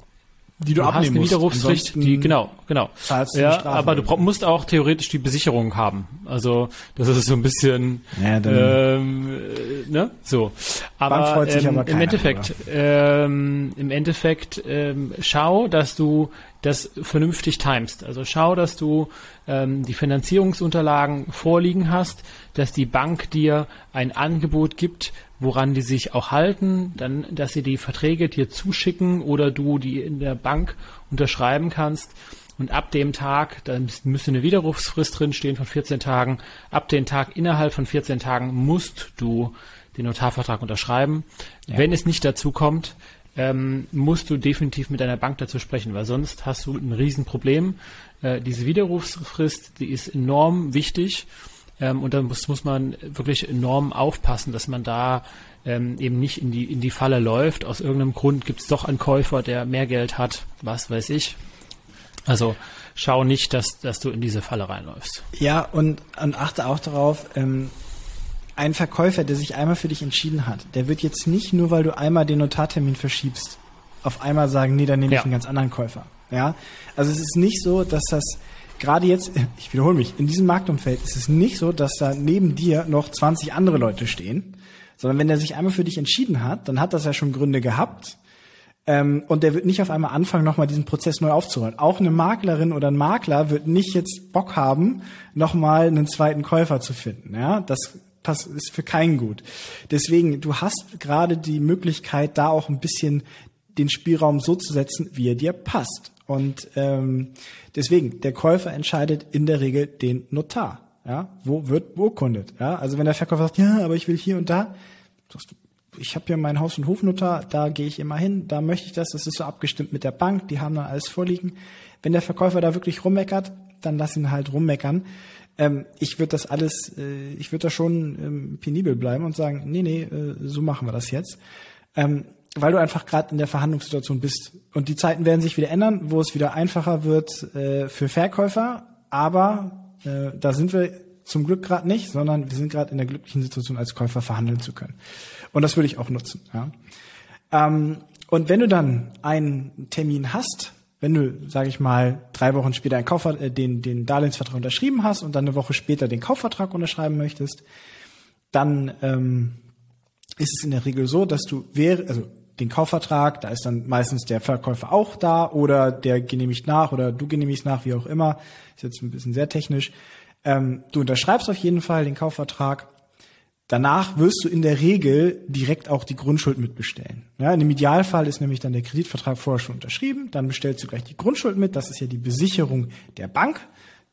die du, du abnehmen hast eine Widerrufspflicht, die genau, genau. Ja, aber du musst auch theoretisch die Besicherung haben. Also das ist so ein bisschen, ja, ähm, ne, so. Aber, ähm, aber im Endeffekt, ähm, im Endeffekt ähm, schau, dass du das vernünftig timest. Also schau, dass du ähm, die Finanzierungsunterlagen vorliegen hast, dass die Bank dir ein Angebot gibt, woran die sich auch halten, dann, dass sie die Verträge dir zuschicken oder du die in der Bank unterschreiben kannst. Und ab dem Tag, da müsste eine Widerrufsfrist drinstehen von 14 Tagen. Ab dem Tag innerhalb von 14 Tagen musst du den Notarvertrag unterschreiben. Ja. Wenn es nicht dazu kommt, ähm, musst du definitiv mit deiner Bank dazu sprechen, weil sonst hast du ein Riesenproblem. Äh, diese Widerrufsfrist, die ist enorm wichtig ähm, und da muss, muss man wirklich enorm aufpassen, dass man da ähm, eben nicht in die, in die Falle läuft. Aus irgendeinem Grund gibt es doch einen Käufer, der mehr Geld hat, was weiß ich. Also schau nicht, dass, dass du in diese Falle reinläufst. Ja, und, und achte auch darauf, ähm, ein Verkäufer, der sich einmal für dich entschieden hat, der wird jetzt nicht nur, weil du einmal den Notartermin verschiebst, auf einmal sagen, nee, dann nehme ja. ich einen ganz anderen Käufer. Ja, also es ist nicht so, dass das gerade jetzt, <laughs> ich wiederhole mich, in diesem Marktumfeld ist es nicht so, dass da neben dir noch 20 andere Leute stehen, sondern wenn er sich einmal für dich entschieden hat, dann hat das ja schon Gründe gehabt. Ähm, und der wird nicht auf einmal anfangen, nochmal diesen Prozess neu aufzurollen. Auch eine Maklerin oder ein Makler wird nicht jetzt Bock haben, nochmal einen zweiten Käufer zu finden. Ja, das das ist für keinen gut. Deswegen, du hast gerade die Möglichkeit, da auch ein bisschen den Spielraum so zu setzen, wie er dir passt. Und ähm, deswegen, der Käufer entscheidet in der Regel den Notar. Ja, wo wird beurkundet? Ja, also wenn der Verkäufer sagt, ja, aber ich will hier und da, sagst du, ich habe hier meinen Haus- und Hofnotar, da gehe ich immer hin, da möchte ich das, das ist so abgestimmt mit der Bank, die haben dann alles vorliegen. Wenn der Verkäufer da wirklich rummeckert, dann lass ihn halt rummeckern. Ähm, ich würde das alles, äh, ich würde da schon ähm, penibel bleiben und sagen, nee, nee, äh, so machen wir das jetzt. Ähm, weil du einfach gerade in der Verhandlungssituation bist. Und die Zeiten werden sich wieder ändern, wo es wieder einfacher wird äh, für Verkäufer. Aber äh, da sind wir zum Glück gerade nicht, sondern wir sind gerade in der glücklichen Situation, als Käufer verhandeln zu können. Und das würde ich auch nutzen. Ja. Ähm, und wenn du dann einen Termin hast, wenn du, sage ich mal, drei Wochen später einen Kauf, äh, den, den Darlehensvertrag unterschrieben hast und dann eine Woche später den Kaufvertrag unterschreiben möchtest, dann ähm, ist es in der Regel so, dass du wäre, also den Kaufvertrag, da ist dann meistens der Verkäufer auch da oder der genehmigt nach oder du genehmigst nach, wie auch immer. Ist jetzt ein bisschen sehr technisch. Ähm, du unterschreibst auf jeden Fall den Kaufvertrag. Danach wirst du in der Regel direkt auch die Grundschuld mitbestellen. Ja, in dem Idealfall ist nämlich dann der Kreditvertrag vorher schon unterschrieben. Dann bestellst du gleich die Grundschuld mit. Das ist ja die Besicherung der Bank.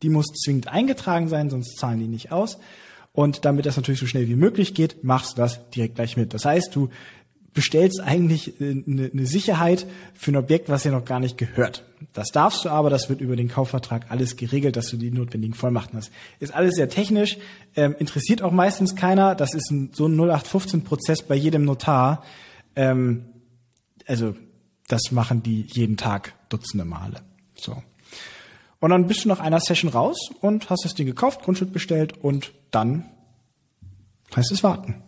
Die muss zwingend eingetragen sein, sonst zahlen die nicht aus. Und damit das natürlich so schnell wie möglich geht, machst du das direkt gleich mit. Das heißt, du bestellst eigentlich eine, äh, eine Sicherheit für ein Objekt, was ja noch gar nicht gehört. Das darfst du aber, das wird über den Kaufvertrag alles geregelt, dass du die notwendigen Vollmachten hast. Ist alles sehr technisch, ähm, interessiert auch meistens keiner. Das ist ein, so ein 0815-Prozess bei jedem Notar. Ähm, also das machen die jeden Tag Dutzende Male. So. Und dann bist du nach einer Session raus und hast das Ding gekauft, Grundschuld bestellt und dann heißt es warten.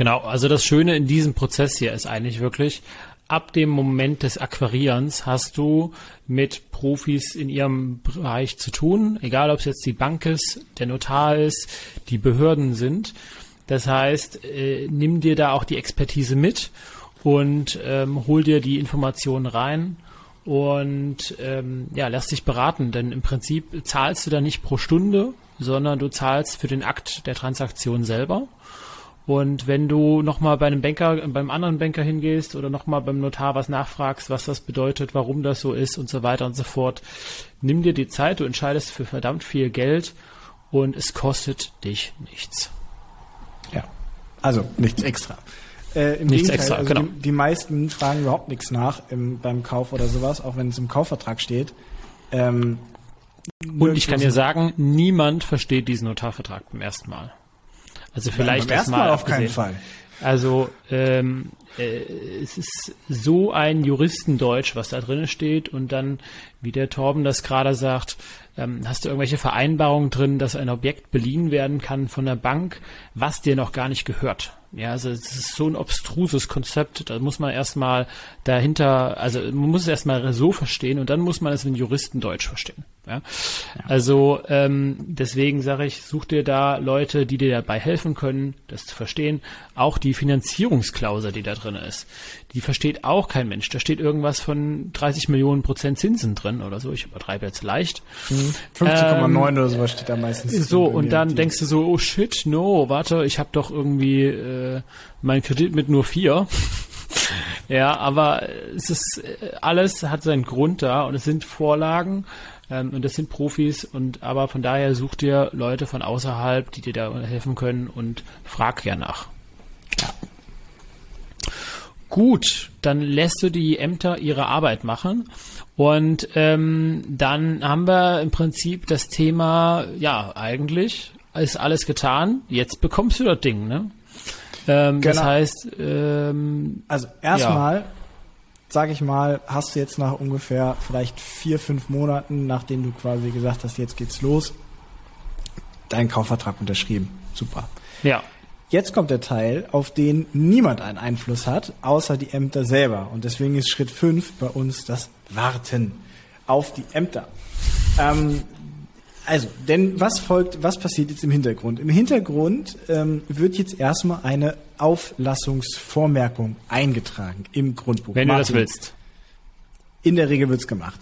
Genau, also das Schöne in diesem Prozess hier ist eigentlich wirklich, ab dem Moment des Akquirierens hast du mit Profis in ihrem Bereich zu tun, egal ob es jetzt die Bank ist, der Notar ist, die Behörden sind. Das heißt, äh, nimm dir da auch die Expertise mit und ähm, hol dir die Informationen rein und ähm, ja, lass dich beraten, denn im Prinzip zahlst du da nicht pro Stunde, sondern du zahlst für den Akt der Transaktion selber. Und wenn du nochmal bei einem Banker, beim anderen Banker hingehst oder nochmal beim Notar was nachfragst, was das bedeutet, warum das so ist und so weiter und so fort, nimm dir die Zeit, du entscheidest für verdammt viel Geld und es kostet dich nichts. Ja, also nichts extra. Äh, Im nichts Gegenteil, extra, also genau. die, die, meisten fragen überhaupt nichts nach im, beim Kauf oder sowas, auch wenn es im Kaufvertrag steht. Ähm, und ich kann dir sagen, niemand versteht diesen Notarvertrag beim ersten Mal. Also vielleicht Nein, erstmal auf keinen Fall. Also ähm, äh, es ist so ein Juristendeutsch, was da drin steht und dann, wie der Torben das gerade sagt, ähm, hast du irgendwelche Vereinbarungen drin, dass ein Objekt beliehen werden kann von der Bank, was dir noch gar nicht gehört. Ja, also es ist so ein obstruses Konzept, da muss man erstmal dahinter, also man muss es erstmal so verstehen und dann muss man es in Juristendeutsch verstehen. Ja? Also ähm, deswegen sage ich, such dir da Leute, die dir dabei helfen können, das zu verstehen. Auch die Finanzierungsklausel, die da drin ist, die versteht auch kein Mensch. Da steht irgendwas von 30 Millionen Prozent Zinsen drin oder so. Ich übertreibe jetzt leicht. 15,9 ähm, oder sowas steht da meistens. So, und dann denkst du so, oh shit, no, warte, ich habe doch irgendwie äh, meinen Kredit mit nur vier. <laughs> ja, aber es ist äh, alles hat seinen Grund da und es sind Vorlagen ähm, und das sind Profis und aber von daher such dir Leute von außerhalb, die dir da helfen können und frag ja nach. Ja. Gut, dann lässt du die Ämter ihre Arbeit machen und ähm, dann haben wir im Prinzip das Thema, ja, eigentlich ist alles getan, jetzt bekommst du das Ding, ne? Ähm, genau. Das heißt, ähm, also erstmal, ja. Sage ich mal, hast du jetzt nach ungefähr vielleicht vier, fünf Monaten, nachdem du quasi gesagt hast, jetzt geht's los, deinen Kaufvertrag unterschrieben. Super. Ja. Jetzt kommt der Teil, auf den niemand einen Einfluss hat, außer die Ämter selber. Und deswegen ist Schritt 5 bei uns das Warten auf die Ämter. Ähm, also, denn was folgt, was passiert jetzt im Hintergrund? Im Hintergrund ähm, wird jetzt erstmal eine Auflassungsvormerkung eingetragen im Grundbuch. Wenn Martin, du das willst. In der Regel wird's gemacht.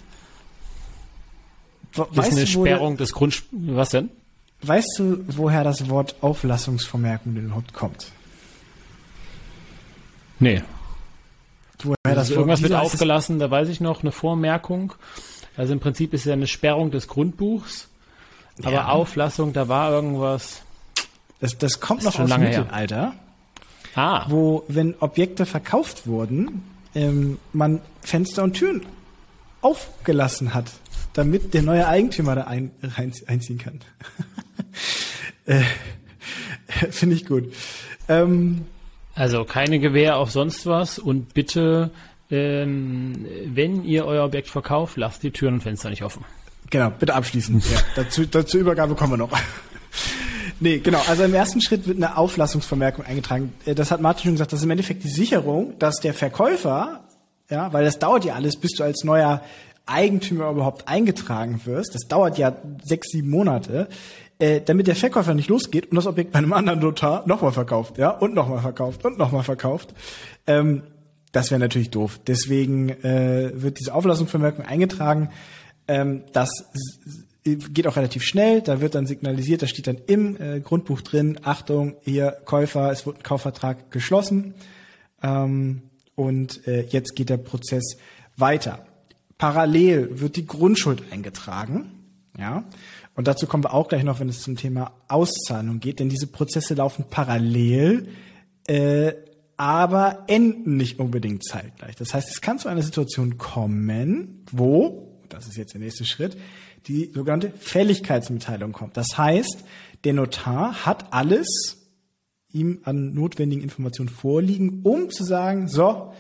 das ist eine Sperrung des Grund... Was denn? Weißt du, woher das Wort Auflassungsvermerkung überhaupt kommt? Nee. Woher das also irgendwas wird aufgelassen, da weiß ich noch, eine Vormerkung. Also im Prinzip ist ja eine Sperrung des Grundbuchs. Aber ja. Auflassung, da war irgendwas. Das, das kommt noch aus dem Mittelalter. Ah. Wo, wenn Objekte verkauft wurden, ähm, man Fenster und Türen aufgelassen hat. damit der neue Eigentümer da ein, rein, einziehen kann. <laughs> äh, <laughs> Finde ich gut. Ähm, also keine Gewähr auf sonst was und bitte, ähm, wenn ihr euer Objekt verkauft, lasst die Türen und Fenster nicht offen. Genau, bitte abschließen. ja, dazu, dazu Übergabe kommen wir noch. Nee, genau. Also im ersten Schritt wird eine Auflassungsvermerkung eingetragen. Äh, das hat Martin schon gesagt, das ist im Endeffekt die Sicherung, dass der Verkäufer, ja, weil das dauert ja alles, bis du als neuer Eigentümer überhaupt eingetragen wirst. Das dauert ja sechs, sieben Monate, äh, damit der Verkäufer nicht losgeht und das Objekt bei einem anderen Notar nochmal verkauft, ja, und nochmal verkauft und nochmal verkauft. Ähm, das wäre natürlich doof. Deswegen äh, wird diese Auflassungsvermerkung eingetragen. Ähm, das geht auch relativ schnell. Da wird dann signalisiert, da steht dann im äh, Grundbuch drin, Achtung, ihr Käufer, es wird ein Kaufvertrag geschlossen. Ähm, und äh, jetzt geht der Prozess weiter. Parallel wird die Grundschuld eingetragen. Ja. Und dazu kommen wir auch gleich noch, wenn es zum Thema Auszahlung geht, denn diese Prozesse laufen parallel, äh, aber enden nicht unbedingt zeitgleich. Das heißt, es kann zu einer Situation kommen, wo, das ist jetzt der nächste Schritt, die sogenannte Fälligkeitsmitteilung kommt. Das heißt, der Notar hat alles ihm an notwendigen Informationen vorliegen, um zu sagen, so,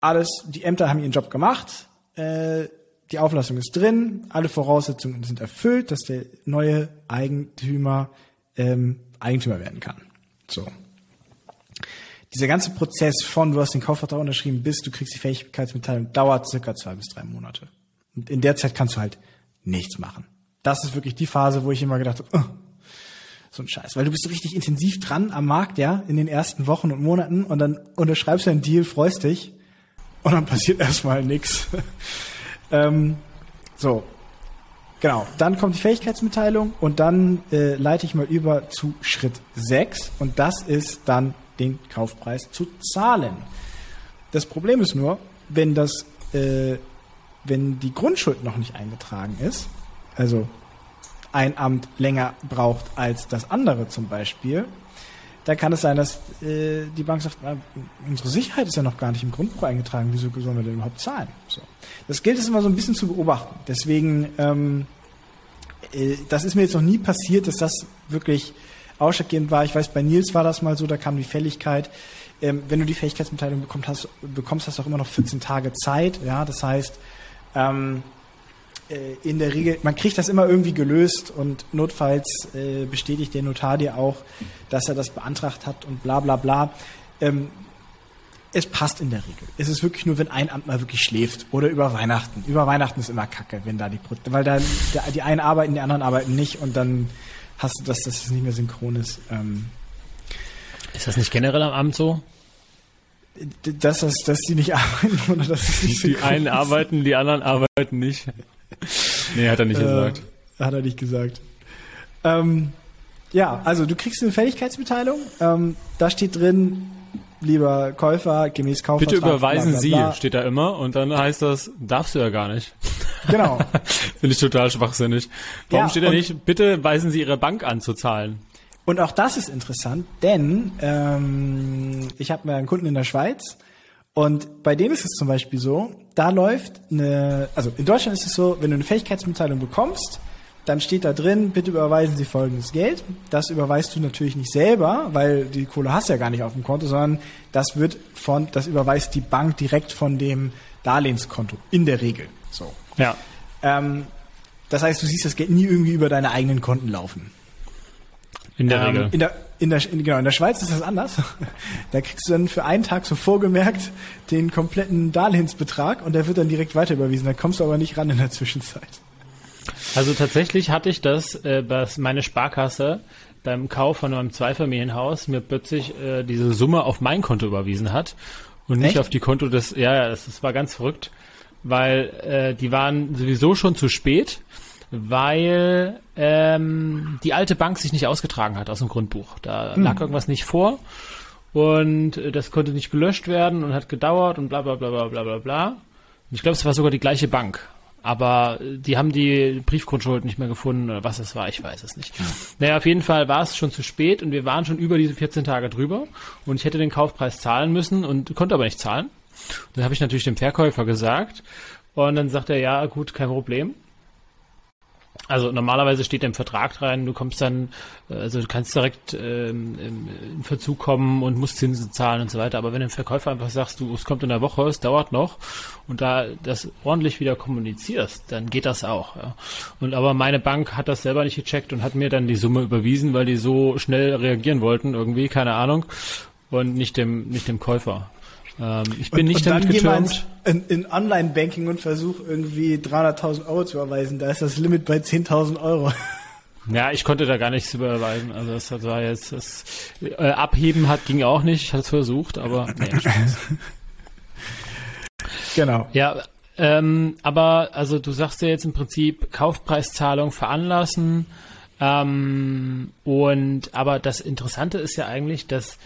alles, die Ämter haben ihren Job gemacht, äh, die Auflassung ist drin, alle Voraussetzungen sind erfüllt, dass der neue Eigentümer ähm, Eigentümer werden kann. So. Dieser ganze Prozess von, du hast den Kaufvertrag unterschrieben, bis du kriegst die Fähigkeitsmitteilung, dauert circa zwei bis drei Monate. Und in der Zeit kannst du halt nichts machen. Das ist wirklich die Phase, wo ich immer gedacht habe, oh, so ein Scheiß. Weil du bist richtig intensiv dran am Markt, ja, in den ersten Wochen und Monaten und dann unterschreibst du einen Deal, freust dich und dann passiert <laughs> erstmal nichts. <laughs> ähm, so. Genau, dann kommt die Fähigkeitsmitteilung und dann äh, leite ich mal über zu Schritt 6 und das ist dann den Kaufpreis zu zahlen. Das Problem ist nur, wenn das äh, wenn die Grundschuld noch nicht eingetragen ist, also ein Amt länger braucht als das andere zum Beispiel, dann kann es sein, dass äh, die Bank sagt, na, unsere Sicherheit ist ja noch gar nicht im Grundbuch eingetragen, wieso sollen wir denn überhaupt zahlen? So. Das gilt es immer so ein bisschen zu beobachten. Deswegen, ähm, äh, das ist mir jetzt noch nie passiert, dass das wirklich ausschlaggebend war. Ich weiß, bei Nils war das mal so, da kam die Fälligkeit. Ähm, wenn du die Fähigkeitsmitteilung bekommst, hast, bekommst, hast du auch immer noch 14 Tage Zeit. Ja, das heißt, ähm, äh, in der Regel, man kriegt das immer irgendwie gelöst und notfalls äh, bestätigt der Notar dir auch, dass er das beantragt hat und bla bla bla. Ähm, es passt in der Regel. Es ist wirklich nur, wenn ein Amt mal wirklich schläft oder über Weihnachten. Über Weihnachten ist immer Kacke, wenn da die, weil da die einen arbeiten, die anderen arbeiten nicht und dann hast du das, dass es nicht mehr synchron ist. Ähm, ist das nicht generell am Amt so? Dass, das, dass die nicht <laughs> arbeiten oder dass es nicht Die einen arbeiten, die anderen arbeiten nicht. Nee, hat er nicht äh, gesagt. Hat er nicht gesagt. Ähm, ja, also du kriegst eine Fähigkeitsmitteilung. Ähm, da steht drin, lieber Käufer, gemäß Kaufvertrag. Bitte überweisen bla, bla, bla. Sie, steht da immer. Und dann heißt das, darfst du ja gar nicht. Genau. <laughs> Finde ich total schwachsinnig. Warum ja, steht da nicht, bitte weisen Sie Ihre Bank an zu zahlen? Und auch das ist interessant, denn ähm, ich habe mir einen Kunden in der Schweiz und bei dem ist es zum Beispiel so, da läuft eine, also in Deutschland ist es so, wenn du eine Fähigkeitsmitteilung bekommst, dann steht da drin, bitte überweisen Sie folgendes Geld. Das überweist du natürlich nicht selber, weil die Kohle hast du ja gar nicht auf dem Konto, sondern das wird von, das überweist die Bank direkt von dem Darlehenskonto. In der Regel. So. Ja. Ähm, das heißt, du siehst das Geld nie irgendwie über deine eigenen Konten laufen. In der ähm, Regel. In der, in der, in, genau, in der Schweiz ist das anders. <laughs> Da kriegst du dann für einen Tag so vorgemerkt den kompletten Darlehensbetrag und der wird dann direkt weiter überwiesen. Da kommst du aber nicht ran in der Zwischenzeit. Also tatsächlich hatte ich das, äh, dass meine Sparkasse beim Kauf von einem Zweifamilienhaus mir plötzlich äh, diese Summe auf mein Konto überwiesen hat und nicht Echt? auf die Konto des, ja, ja, das, das war ganz verrückt, weil äh, die waren sowieso schon zu spät weil ähm, die alte Bank sich nicht ausgetragen hat aus dem Grundbuch. Da hm. lag irgendwas nicht vor und äh, das konnte nicht gelöscht werden und hat gedauert und bla bla bla bla bla bla bla. ich glaube, es war sogar die gleiche Bank. Aber äh, die haben die Briefgrundschuld nicht mehr gefunden oder was es war, ich weiß es nicht. Ja. Naja, auf jeden Fall war es schon zu spät und wir waren schon über diese 14 Tage drüber und ich hätte den Kaufpreis zahlen müssen und konnte aber nicht zahlen. Und dann habe ich natürlich dem Verkäufer gesagt Und dann sagt er, ja, gut, kein Problem. Also normalerweise steht im Vertrag rein, du kommst dann, äh, also du kannst direkt ähm, in Verzug kommen und musst Zinsen zahlen und so weiter. Aber wenn dem Verkäufer einfach sagst, du, es kommt in der Woche, es dauert noch und da das ordentlich wieder kommunizierst, dann geht das auch. Ja. Und aber meine Bank hat das selber nicht gecheckt und hat mir dann die Summe überwiesen, weil die so schnell reagieren wollten, irgendwie, keine Ahnung, und nicht dem, nicht dem Käufer. Ähm, ich bin und, nicht und damit getürmt. In, in Online-Banking und versuch irgendwie 300.000 Euro zu überweisen. Da ist das Limit bei 10.000 Euro. Ja, ich konnte da gar nichts überweisen. Also das, das war jetzt das äh, Abheben hat ging auch nicht. Ich hatte es versucht, aber <laughs> nee, genau. Ja, ähm, aber also du sagst ja jetzt im Prinzip Kaufpreiszahlung veranlassen. Ähm, und aber das Interessante ist ja eigentlich, dass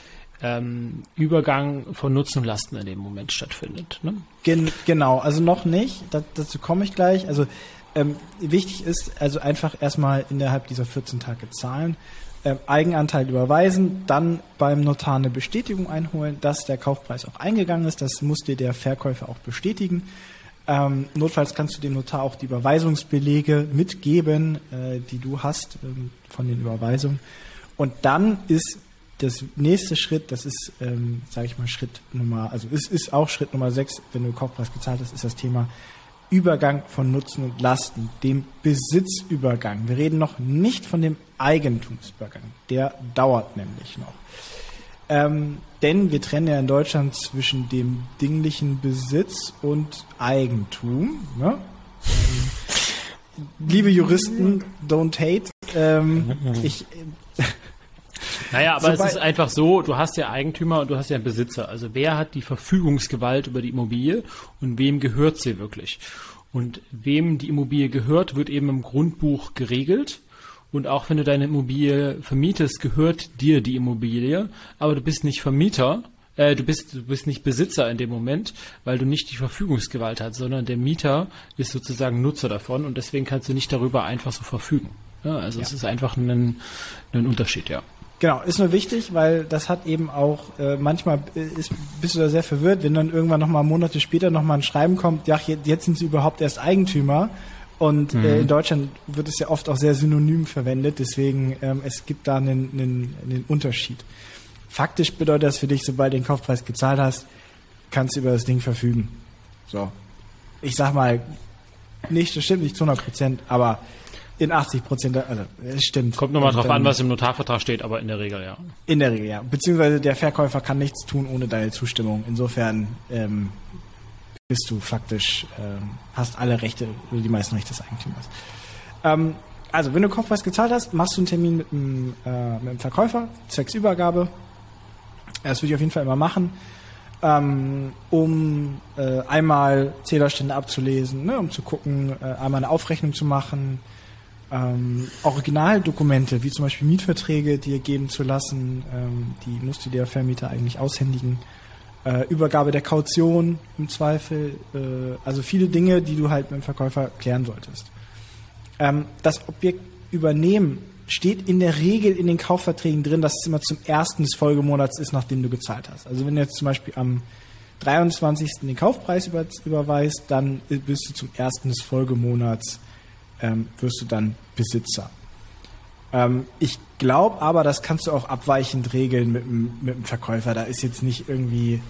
ähm, Übergang von Nutzen und Lasten in dem Moment stattfindet. Ne? Gen genau, also noch nicht, da, dazu komme ich gleich. Also ähm, wichtig ist also einfach erstmal innerhalb dieser 14 Tage zahlen, äh, Eigenanteil überweisen, dann beim Notar eine Bestätigung einholen, dass der Kaufpreis auch eingegangen ist. Das muss dir der Verkäufer auch bestätigen. Ähm, notfalls kannst du dem Notar auch die Überweisungsbelege mitgeben, äh, die du hast ähm, von den Überweisungen. Und dann ist das nächste Schritt, das ist, ähm, sage ich mal, Schritt Nummer, also es ist auch Schritt Nummer sechs, wenn du Kaufpreis gezahlt hast, ist das Thema Übergang von Nutzen und Lasten, dem Besitzübergang. Wir reden noch nicht von dem Eigentumsübergang. Der dauert nämlich noch. Ähm, denn wir trennen ja in Deutschland zwischen dem dinglichen Besitz und Eigentum. Ne? Ähm, liebe Juristen, don't hate. Ähm, ich naja, aber so es ist einfach so, du hast ja Eigentümer und du hast ja Besitzer. Also wer hat die Verfügungsgewalt über die Immobilie und wem gehört sie wirklich? Und wem die Immobilie gehört, wird eben im Grundbuch geregelt. Und auch wenn du deine Immobilie vermietest, gehört dir die Immobilie, aber du bist nicht Vermieter, äh, du bist du bist nicht Besitzer in dem Moment, weil du nicht die Verfügungsgewalt hast, sondern der Mieter ist sozusagen Nutzer davon und deswegen kannst du nicht darüber einfach so verfügen. Ja, also ja. es ist einfach ein, ein Unterschied, ja. Genau, ist nur wichtig, weil das hat eben auch, äh, manchmal ist, bist du da sehr verwirrt, wenn dann irgendwann nochmal Monate später nochmal ein Schreiben kommt, ja, jetzt sind sie überhaupt erst Eigentümer. Und äh, mhm. äh, in Deutschland wird es ja oft auch sehr synonym verwendet, deswegen ähm, es gibt da einen, einen, einen Unterschied. Faktisch bedeutet das für dich, sobald du den Kaufpreis gezahlt hast, kannst du über das Ding verfügen. So. Ich sag mal, nicht, das stimmt nicht zu 100 Prozent, aber in 80 Prozent, also es stimmt. Kommt nochmal drauf an, was im Notarvertrag steht, aber in der Regel ja. In der Regel ja. Beziehungsweise der Verkäufer kann nichts tun ohne deine Zustimmung. Insofern ähm, bist du faktisch, ähm, hast alle Rechte, oder die meisten Rechte des Eigentümers. Ähm, also, wenn du Kaufpreis gezahlt hast, machst du einen Termin mit dem, äh, mit dem Verkäufer, zwecks Übergabe. Das würde ich auf jeden Fall immer machen, ähm, um äh, einmal Zählerstände abzulesen, ne, um zu gucken, äh, einmal eine Aufrechnung zu machen, ähm, Originaldokumente, wie zum Beispiel Mietverträge dir geben zu lassen, ähm, die musste der Vermieter eigentlich aushändigen. Äh, Übergabe der Kaution im Zweifel, äh, also viele Dinge, die du halt mit dem Verkäufer klären solltest. Ähm, das Objekt übernehmen steht in der Regel in den Kaufverträgen drin, dass es immer zum ersten des Folgemonats ist, nachdem du gezahlt hast. Also wenn du jetzt zum Beispiel am 23. den Kaufpreis über, überweist, dann bist du zum ersten des Folgemonats ähm, wirst du dann Besitzer. Ähm, ich glaube aber, das kannst du auch abweichend regeln mit dem, mit dem Verkäufer. Da ist jetzt nicht irgendwie,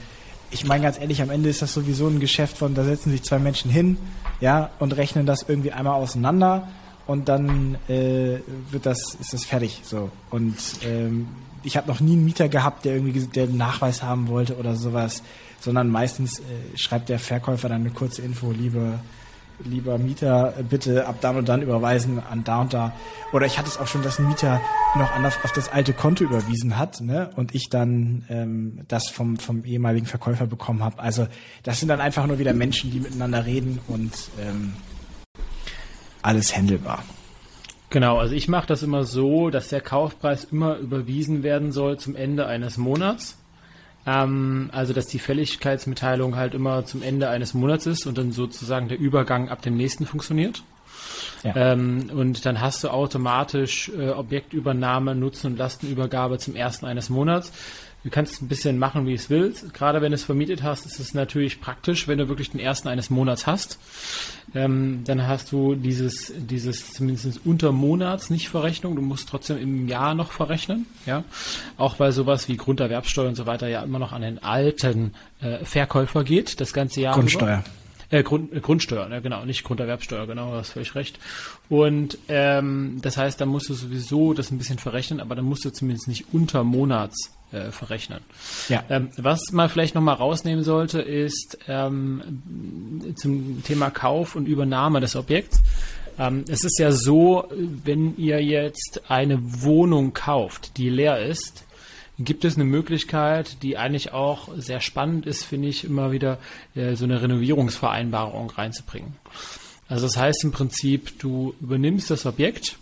ich meine ganz ehrlich, am Ende ist das sowieso ein Geschäft von, da setzen sich zwei Menschen hin, ja, und rechnen das irgendwie einmal auseinander und dann äh, wird das, ist das fertig. So. Und ähm, ich habe noch nie einen Mieter gehabt, der irgendwie der einen Nachweis haben wollte oder sowas, sondern meistens äh, schreibt der Verkäufer dann eine kurze Info, liebe lieber Mieter, bitte ab dann und dann überweisen an da und da. Oder ich hatte es auch schon, dass ein Mieter noch an auf das alte Konto überwiesen hat, ne? Und ich dann ähm, das vom, vom ehemaligen Verkäufer bekommen habe. Also das sind dann einfach nur wieder Menschen, die miteinander reden und ähm, alles händelbar. Genau, also ich mache das immer so, dass der Kaufpreis immer überwiesen werden soll zum Ende eines Monats. Ähm, also, dass die Fälligkeitsmitteilung halt immer zum Ende eines Monats ist und dann sozusagen der Übergang ab dem nächsten funktioniert. Ja. Ähm, und dann hast du automatisch äh, Objektübernahme, Nutzen und Lastenübergabe zum ersten eines Monats. Du kannst ein bisschen machen, wie es willst. Gerade wenn du es vermietet hast, ist es natürlich praktisch, wenn du wirklich den ersten eines Monats hast. Ähm, dann hast du dieses, dieses zumindest Untermonats nicht Verrechnung. Du musst trotzdem im Jahr noch verrechnen. Ja, auch weil sowas wie Grunderwerbsteuer und so weiter ja immer noch an den alten äh, Verkäufer geht, das ganze Jahr. Grundsteuer. Über. Äh, Grund, äh, Grundsteuer, ne, genau, nicht Grunderwerbsteuer, genau, du hast völlig recht. Und ähm, das heißt, da musst du sowieso das ein bisschen verrechnen, aber dann musst du zumindest nicht unter Monats äh, verrechnen. Ja. Ähm, was man vielleicht nochmal rausnehmen sollte, ist ähm, zum Thema Kauf und Übernahme des Objekts. Ähm, es ist ja so, wenn ihr jetzt eine Wohnung kauft, die leer ist, gibt es eine Möglichkeit, die eigentlich auch sehr spannend ist, finde ich, immer wieder äh, so eine Renovierungsvereinbarung reinzubringen. Also das heißt im Prinzip, du übernimmst das Objekt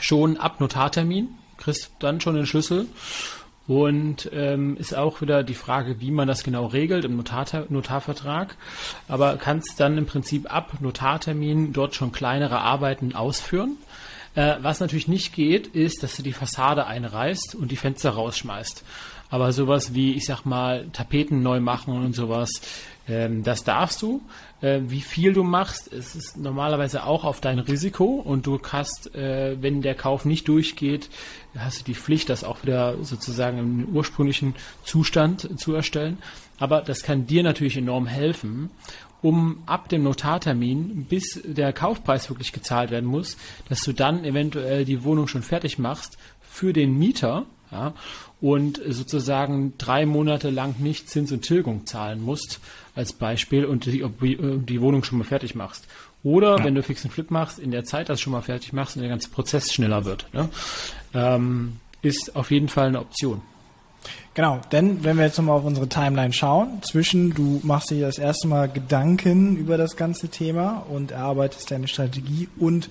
schon ab Notartermin, kriegst dann schon den Schlüssel und ähm, ist auch wieder die Frage, wie man das genau regelt im Notar Notarvertrag. Aber kannst dann im Prinzip ab Notartermin dort schon kleinere Arbeiten ausführen. Äh, was natürlich nicht geht, ist, dass du die Fassade einreißt und die Fenster rausschmeißt. Aber sowas wie, ich sag mal, Tapeten neu machen und sowas, ähm, das darfst du. Äh, wie viel du machst, es ist normalerweise auch auf dein Risiko und du hast, äh, wenn der Kauf nicht durchgeht, hast du die Pflicht, das auch wieder sozusagen im ursprünglichen Zustand zu erstellen. Aber das kann dir natürlich enorm helfen um ab dem Notartermin, bis der Kaufpreis wirklich gezahlt werden muss, dass du dann eventuell die Wohnung schon fertig machst für den Mieter ja, und sozusagen drei Monate lang nicht Zins und Tilgung zahlen musst, als Beispiel, und die, die Wohnung schon mal fertig machst. Oder ja. wenn du Fix und Flip machst, in der Zeit das schon mal fertig machst und der ganze Prozess schneller wird. Ne? Ähm, ist auf jeden Fall eine Option. Genau, denn wenn wir jetzt nochmal auf unsere Timeline schauen, zwischen du machst dir das erste Mal Gedanken über das ganze Thema und erarbeitest deine Strategie und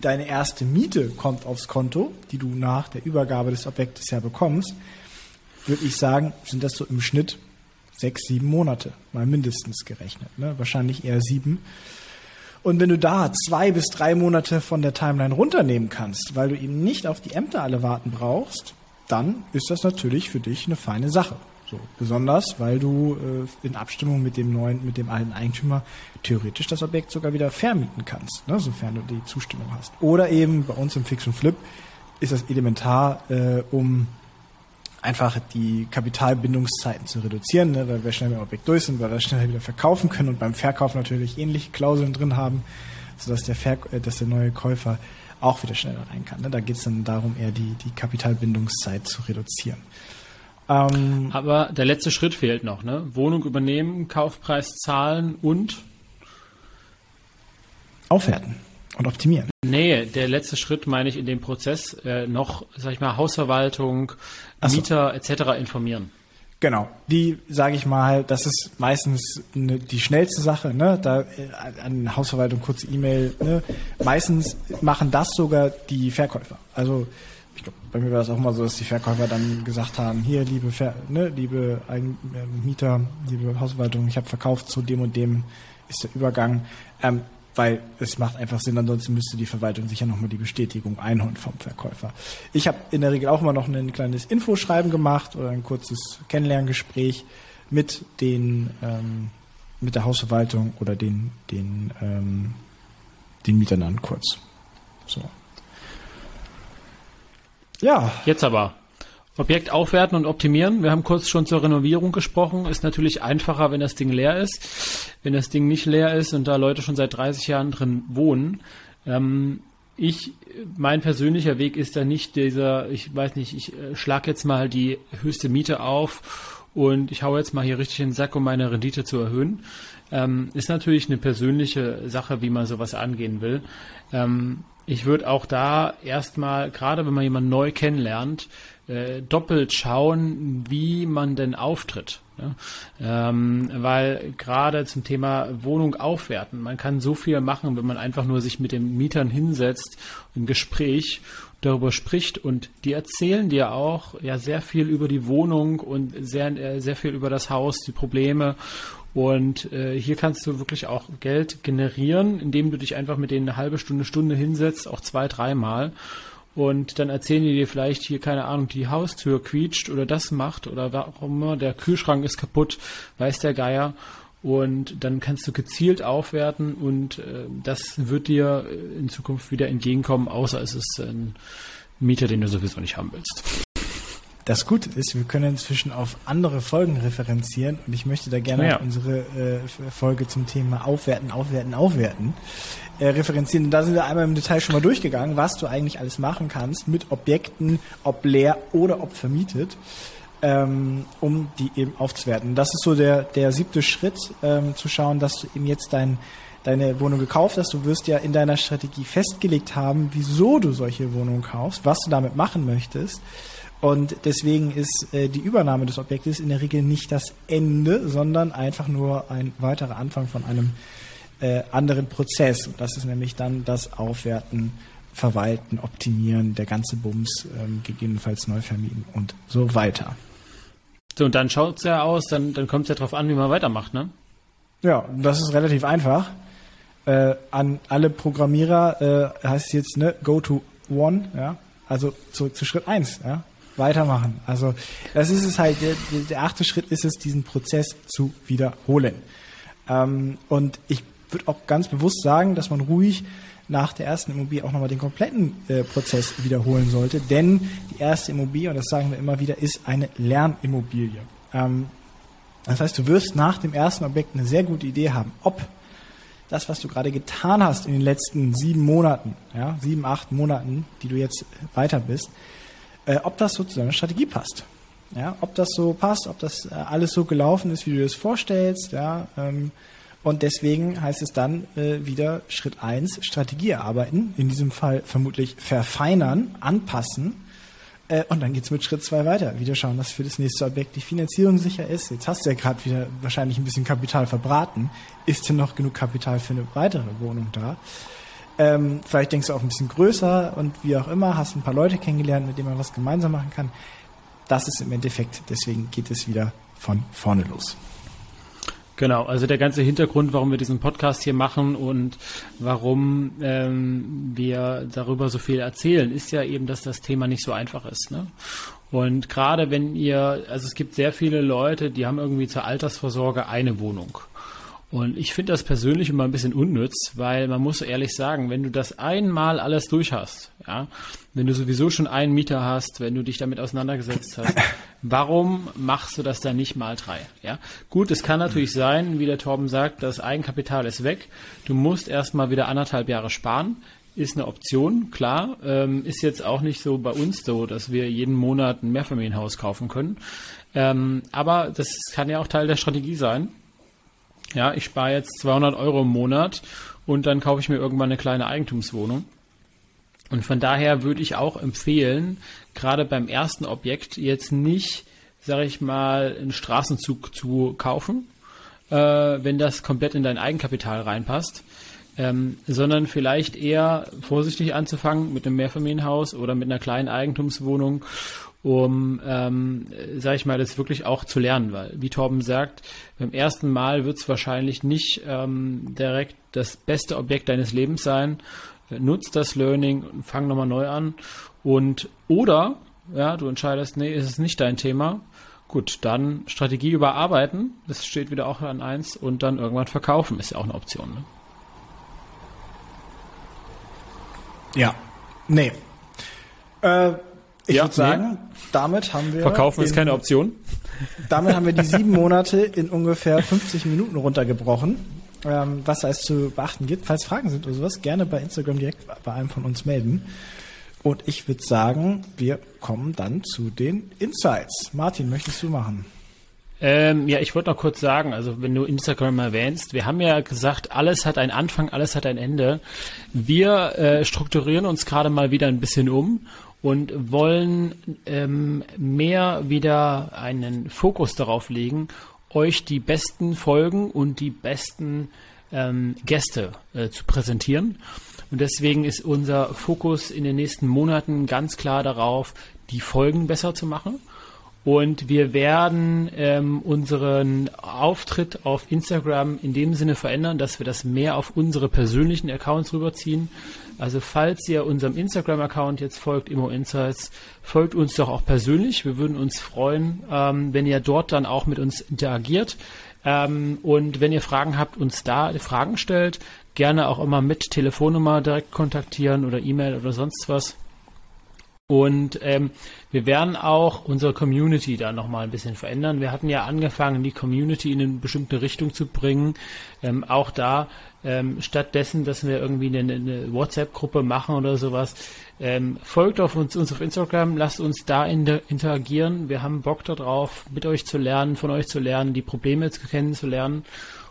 deine erste Miete kommt aufs Konto, die du nach der Übergabe des Objektes ja bekommst, würde ich sagen, sind das so im Schnitt sechs, sieben Monate, mal mindestens gerechnet, ne? wahrscheinlich eher sieben. Und wenn du da zwei bis drei Monate von der Timeline runternehmen kannst, weil du eben nicht auf die Ämter alle warten brauchst, dann ist das natürlich für dich eine feine Sache. So, besonders, weil du äh, in Abstimmung mit dem neuen, mit dem alten Eigentümer theoretisch das Objekt sogar wieder vermieten kannst, ne, sofern du die Zustimmung hast. Oder eben bei uns im Fix und Flip ist das elementar, äh, um einfach die Kapitalbindungszeiten zu reduzieren, ne, weil wir schnell mit dem Objekt durch sind, weil wir schneller wieder verkaufen können und beim Verkauf natürlich ähnliche Klauseln drin haben, sodass der, Ver äh, dass der neue Käufer auch wieder schneller rein kann. Ne? Da geht es dann darum, eher die, die Kapitalbindungszeit zu reduzieren. Ähm, Aber der letzte Schritt fehlt noch. Ne? Wohnung übernehmen, Kaufpreis zahlen und aufwerten und optimieren. Nee, der letzte Schritt meine ich in dem Prozess äh, noch, sag ich mal, Hausverwaltung, Mieter so. etc. informieren. Genau, die sage ich mal, das ist meistens ne, die schnellste Sache. Ne? Da äh, an Hausverwaltung kurze E-Mail. Ne? Meistens machen das sogar die Verkäufer. Also ich glaube, bei mir war das auch immer so, dass die Verkäufer dann gesagt haben: Hier, liebe Ver ne, liebe Eigen äh, Mieter, liebe Hausverwaltung, ich habe verkauft zu dem und dem ist der Übergang. Ähm, weil es macht einfach Sinn, ansonsten müsste die Verwaltung sicher nochmal die Bestätigung einholen vom Verkäufer. Ich habe in der Regel auch immer noch ein kleines Infoschreiben gemacht oder ein kurzes Kennenlerngespräch mit den ähm, mit der Hausverwaltung oder den den ähm, den Mietern an kurz. So. Ja. Jetzt aber. Objekt aufwerten und optimieren. Wir haben kurz schon zur Renovierung gesprochen. Ist natürlich einfacher, wenn das Ding leer ist. Wenn das Ding nicht leer ist und da Leute schon seit 30 Jahren drin wohnen. Ähm, ich, mein persönlicher Weg ist da nicht dieser, ich weiß nicht, ich äh, schlag jetzt mal die höchste Miete auf und ich hau jetzt mal hier richtig in den Sack, um meine Rendite zu erhöhen. Ähm, ist natürlich eine persönliche Sache, wie man sowas angehen will. Ähm, ich würde auch da erstmal, gerade wenn man jemanden neu kennenlernt, äh, doppelt schauen, wie man denn auftritt. Ne? Ähm, weil gerade zum Thema Wohnung aufwerten, man kann so viel machen, wenn man einfach nur sich mit den Mietern hinsetzt, im Gespräch darüber spricht und die erzählen dir auch ja sehr viel über die Wohnung und sehr, äh, sehr viel über das Haus, die Probleme und äh, hier kannst du wirklich auch Geld generieren, indem du dich einfach mit denen eine halbe Stunde, Stunde hinsetzt, auch zwei, dreimal. Und dann erzählen die dir vielleicht hier, keine Ahnung, die Haustür quietscht oder das macht oder warum immer, der Kühlschrank ist kaputt, weiß der Geier. Und dann kannst du gezielt aufwerten und äh, das wird dir in Zukunft wieder entgegenkommen, außer es ist ein Mieter, den du sowieso nicht haben willst. Das Gute ist, wir können inzwischen auf andere Folgen referenzieren und ich möchte da gerne Ja. unsere äh, Folge zum Thema Aufwerten, Aufwerten, Aufwerten äh, referenzieren. Und da sind wir einmal im Detail schon mal durchgegangen, was du eigentlich alles machen kannst mit Objekten, ob leer oder ob vermietet, ähm, um die eben aufzuwerten. Das ist so der, der siebte Schritt, ähm, zu schauen, dass du eben jetzt dein deine Wohnung gekauft hast, du wirst ja in deiner Strategie festgelegt haben, wieso du solche Wohnungen kaufst, was du damit machen möchtest. Und deswegen ist äh, die Übernahme des Objektes in der Regel nicht das Ende, sondern einfach nur ein weiterer Anfang von einem äh, anderen Prozess. Und das ist nämlich dann das Aufwerten, Verwalten, Optimieren, der ganze Bums, ähm, gegebenenfalls neu vermieten und so weiter. So, und dann schaut's ja aus, dann, dann kommt es ja drauf an, wie man weitermacht, ne? Ja, das ist relativ einfach. Äh, an alle Programmierer äh, heißt es jetzt, ne, go to one, ja, also zurück zu Schritt eins, ja, weitermachen. Also das ist es halt, der, der, achte Schritt ist es, diesen Prozess zu wiederholen. Ähm, und ich würde auch ganz bewusst sagen, dass man ruhig nach der ersten Immobilie auch nochmal den kompletten äh, Prozess wiederholen sollte, denn die erste Immobilie, und das sagen wir immer wieder, ist eine Lernimmobilie. Ähm, das heißt, du wirst nach dem ersten Objekt eine sehr gute Idee haben, ob das, was du gerade getan hast in den letzten sieben Monaten, ja, sieben, acht Monaten, die du jetzt weiter bist, äh, ob das so zu deiner Strategie passt. Ja, ob das so passt, ob das äh, alles so gelaufen ist, wie du dir das vorstellst, ja, ähm, und deswegen heißt es dann äh, wieder Schritt eins Strategie erarbeiten, in diesem Fall vermutlich verfeinern, anpassen, äh, und dann geht's mit Schritt zwei weiter. Wieder schauen, dass für das nächste Objekt die Finanzierung sicher ist. Jetzt hast du ja gerade wieder wahrscheinlich ein bisschen Kapital verbraten. Ist denn noch genug Kapital für eine weitere Wohnung da? Ähm, vielleicht denkst du auch ein bisschen größer und wie auch immer, hast ein paar Leute kennengelernt, mit denen man was gemeinsam machen kann. Das ist im Endeffekt, deswegen geht es wieder von vorne los. Genau, also der ganze Hintergrund, warum wir diesen Podcast hier machen und warum ähm, wir darüber so viel erzählen, ist ja eben, dass das Thema nicht so einfach ist. Ne? Und gerade wenn ihr, also es gibt sehr viele Leute, die haben irgendwie zur Altersvorsorge eine Wohnung. Und ich finde das persönlich immer ein bisschen unnütz, weil man muss ehrlich sagen, wenn du das einmal alles durch hast, ja, wenn du sowieso schon einen Mieter hast, wenn du dich damit auseinandergesetzt hast, <laughs> warum machst du das dann nicht mal drei? Ja, gut, es kann natürlich sein, wie der Torben sagt, das Eigenkapital ist weg. Du musst erstmal wieder anderthalb Jahre sparen. Ist eine Option, klar. Ähm, ist jetzt auch nicht so bei uns so, dass wir jeden Monat ein Mehrfamilienhaus kaufen können. Ähm, aber das kann ja auch Teil der Strategie sein. Ja, ich spare jetzt 200 Euro im Monat und dann kaufe ich mir irgendwann eine kleine Eigentumswohnung. Und von daher würde ich auch empfehlen, gerade beim ersten Objekt jetzt nicht, sage ich mal, einen Straßenzug zu kaufen, äh, wenn das komplett in dein Eigenkapital reinpasst, ähm, sondern vielleicht eher vorsichtig anzufangen mit einem Mehrfamilienhaus oder mit einer kleinen Eigentumswohnung um, ähm, sage ich mal, das wirklich auch zu lernen, weil, wie Torben sagt, beim ersten Mal wird es wahrscheinlich nicht ähm, direkt das beste Objekt deines Lebens sein. Nutzt das Learning und fang nochmal neu an. Und oder, ja, du entscheidest, nee, ist es nicht dein Thema. Gut, dann Strategie überarbeiten, das steht wieder auch an eins, und dann irgendwann verkaufen, ist ja auch eine Option. Ne? Ja. Nee. Äh, ich Ja, würde sagen, damit haben wir. Verkaufen ist in- keine Option. Damit haben wir die <laughs> sieben Monate in ungefähr 50 Minuten runtergebrochen. Ähm, was da es zu beachten gibt. Falls Fragen sind oder sowas, gerne bei Instagram direkt bei einem von uns melden. Und ich würde sagen, wir kommen dann zu den Insights. Martin, möchtest du machen? Ähm, ja, ich wollte noch kurz sagen, also wenn du Instagram erwähnst, wir haben ja gesagt, alles hat einen Anfang, alles hat ein Ende. Wir äh, strukturieren uns gerade mal wieder ein bisschen um und wollen ähm, mehr wieder einen Fokus darauf legen, euch die besten Folgen und die besten ähm, Gäste äh, zu präsentieren. Und deswegen ist unser Fokus in den nächsten Monaten ganz klar darauf, die Folgen besser zu machen. Und wir werden ähm, unseren Auftritt auf Instagram in dem Sinne verändern, dass wir das mehr auf unsere persönlichen Accounts rüberziehen. Also falls ihr unserem Instagram-Account jetzt folgt, Immo Insights, folgt uns doch auch persönlich. Wir würden uns freuen, ähm, wenn ihr dort dann auch mit uns interagiert. Ähm, und wenn ihr Fragen habt, uns da Fragen stellt, gerne auch immer mit Telefonnummer direkt kontaktieren oder E-Mail oder sonst was. Und ähm, wir werden auch unsere Community da nochmal ein bisschen verändern. Wir hatten ja angefangen, die Community in eine bestimmte Richtung zu bringen. Ähm, auch da, ähm, stattdessen, dass wir irgendwie eine, eine WhatsApp-Gruppe machen oder sowas, ähm, folgt auf uns, uns auf Instagram, lasst uns da inter interagieren. Wir haben Bock darauf, mit euch zu lernen, von euch zu lernen, die Probleme kennenzulernen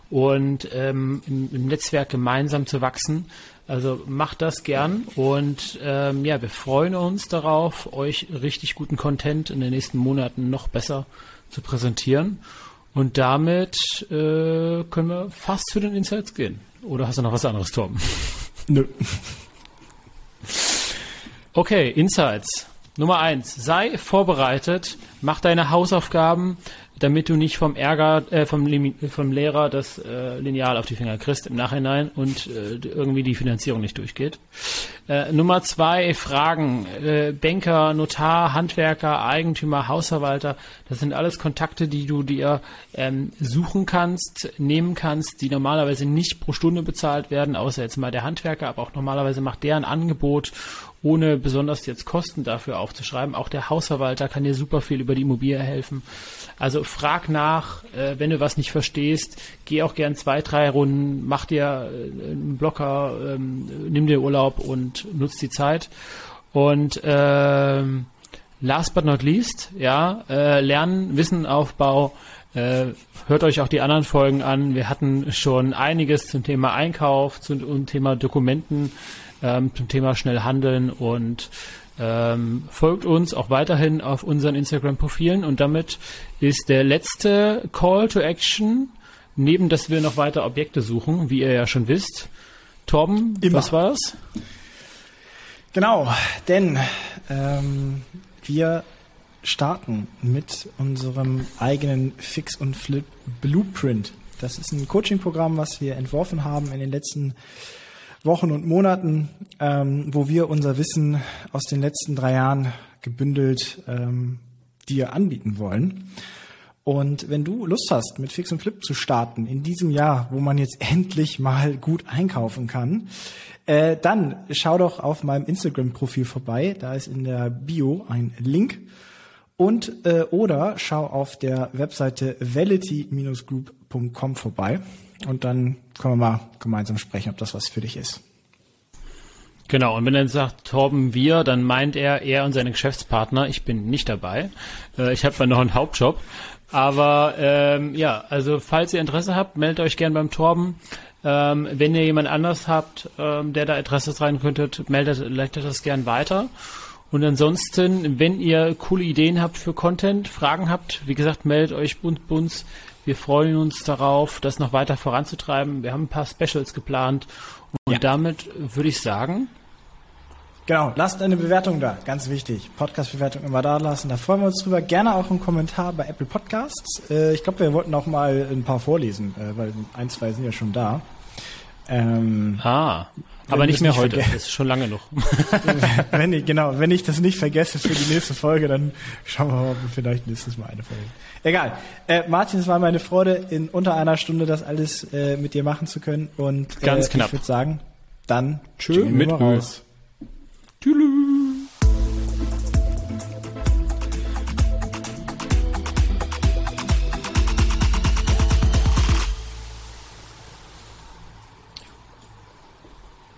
und ähm, im, im Netzwerk gemeinsam zu wachsen. Also macht das gern und ähm, ja, wir freuen uns darauf, euch richtig guten Content in den nächsten Monaten noch besser zu präsentieren. Und damit äh, können wir fast zu den Insights gehen. Oder hast du noch was anderes, Tom? <laughs> Nö. Okay, Insights. Nummer eins, sei vorbereitet, mach deine Hausaufgaben, damit du nicht vom Ärger, äh, vom, vom Lehrer das äh, Lineal auf die Finger kriegst im Nachhinein und äh, irgendwie die Finanzierung nicht durchgeht. Äh, Nummer zwei, Fragen. Äh, Banker, Notar, Handwerker, Eigentümer, Hausverwalter, das sind alles Kontakte, die du dir ähm, suchen kannst, nehmen kannst, die normalerweise nicht pro Stunde bezahlt werden, außer jetzt mal der Handwerker, aber auch normalerweise macht der ein Angebot ohne besonders jetzt Kosten dafür aufzuschreiben. Auch der Hausverwalter kann dir super viel über die Immobilie helfen. Also frag nach, äh, wenn du was nicht verstehst, geh auch gern zwei, drei Runden, mach dir äh, einen Blocker, ähm, nimm dir Urlaub und nutz die Zeit. Und ähm, last but not least, ja, äh, lernen, Wissenaufbau. Äh, hört euch auch die anderen Folgen an. Wir hatten schon einiges zum Thema Einkauf, zum, Thema Dokumenten, ähm, zum Thema schnell handeln und ähm, folgt uns auch weiterhin auf unseren Instagram-Profilen und damit ist der letzte Call to Action, neben dass wir noch weiter Objekte suchen, wie ihr ja schon wisst. Torben, Immer. was war's? Genau, denn ähm, wir starten mit unserem eigenen Fix und Flip Blueprint. Das ist ein Coaching-Programm, was wir entworfen haben in den letzten Wochen und Monaten, ähm, wo wir unser Wissen aus den letzten drei Jahren gebündelt ähm, dir anbieten wollen. Und wenn du Lust hast, mit Fix und Flip zu starten in diesem Jahr, wo man jetzt <laughs> endlich mal gut einkaufen kann, äh, dann schau doch auf meinem Instagram-Profil vorbei. Da ist in der Bio ein Link. Und äh, oder schau auf der Webseite vality-group.com vorbei und dann können wir mal gemeinsam sprechen, ob das was für dich ist. Genau, und wenn er sagt Torben wir, dann meint er er und seine Geschäftspartner. Ich bin nicht dabei. Äh, ich habe zwar noch einen Hauptjob. Aber ähm, ja, also falls ihr Interesse habt, meldet euch gern beim Torben. Ähm, wenn ihr jemand anders habt, ähm, der da Interesse rein könntet, meldet, leitet das gern weiter. Und ansonsten, wenn ihr coole Ideen habt für Content, Fragen habt, wie gesagt, meldet euch bei uns. Wir freuen uns darauf, das noch weiter voranzutreiben. Wir haben ein paar Specials geplant. Und ja. damit würde ich sagen. Genau, lasst eine Bewertung da, ganz wichtig. Podcast-Bewertung immer da lassen, da freuen wir uns drüber. Gerne auch einen Kommentar bei Apple Podcasts. Äh, ich glaube, wir wollten auch mal ein paar vorlesen, äh, weil ein, zwei sind ja schon da. Ähm, ah, aber nicht mehr nicht heute. Das ist schon lange noch. <laughs> wenn ich, genau, wenn ich das nicht vergesse für die nächste Folge, dann schauen wir mal, ob wir vielleicht nächstes Mal eine Folge. Egal. Äh, Martin, es war meine Freude, in unter einer Stunde das alles äh, mit dir machen zu können. Und ganz äh, knapp. Ich würde sagen, dann tschö mit raus. Tschüss.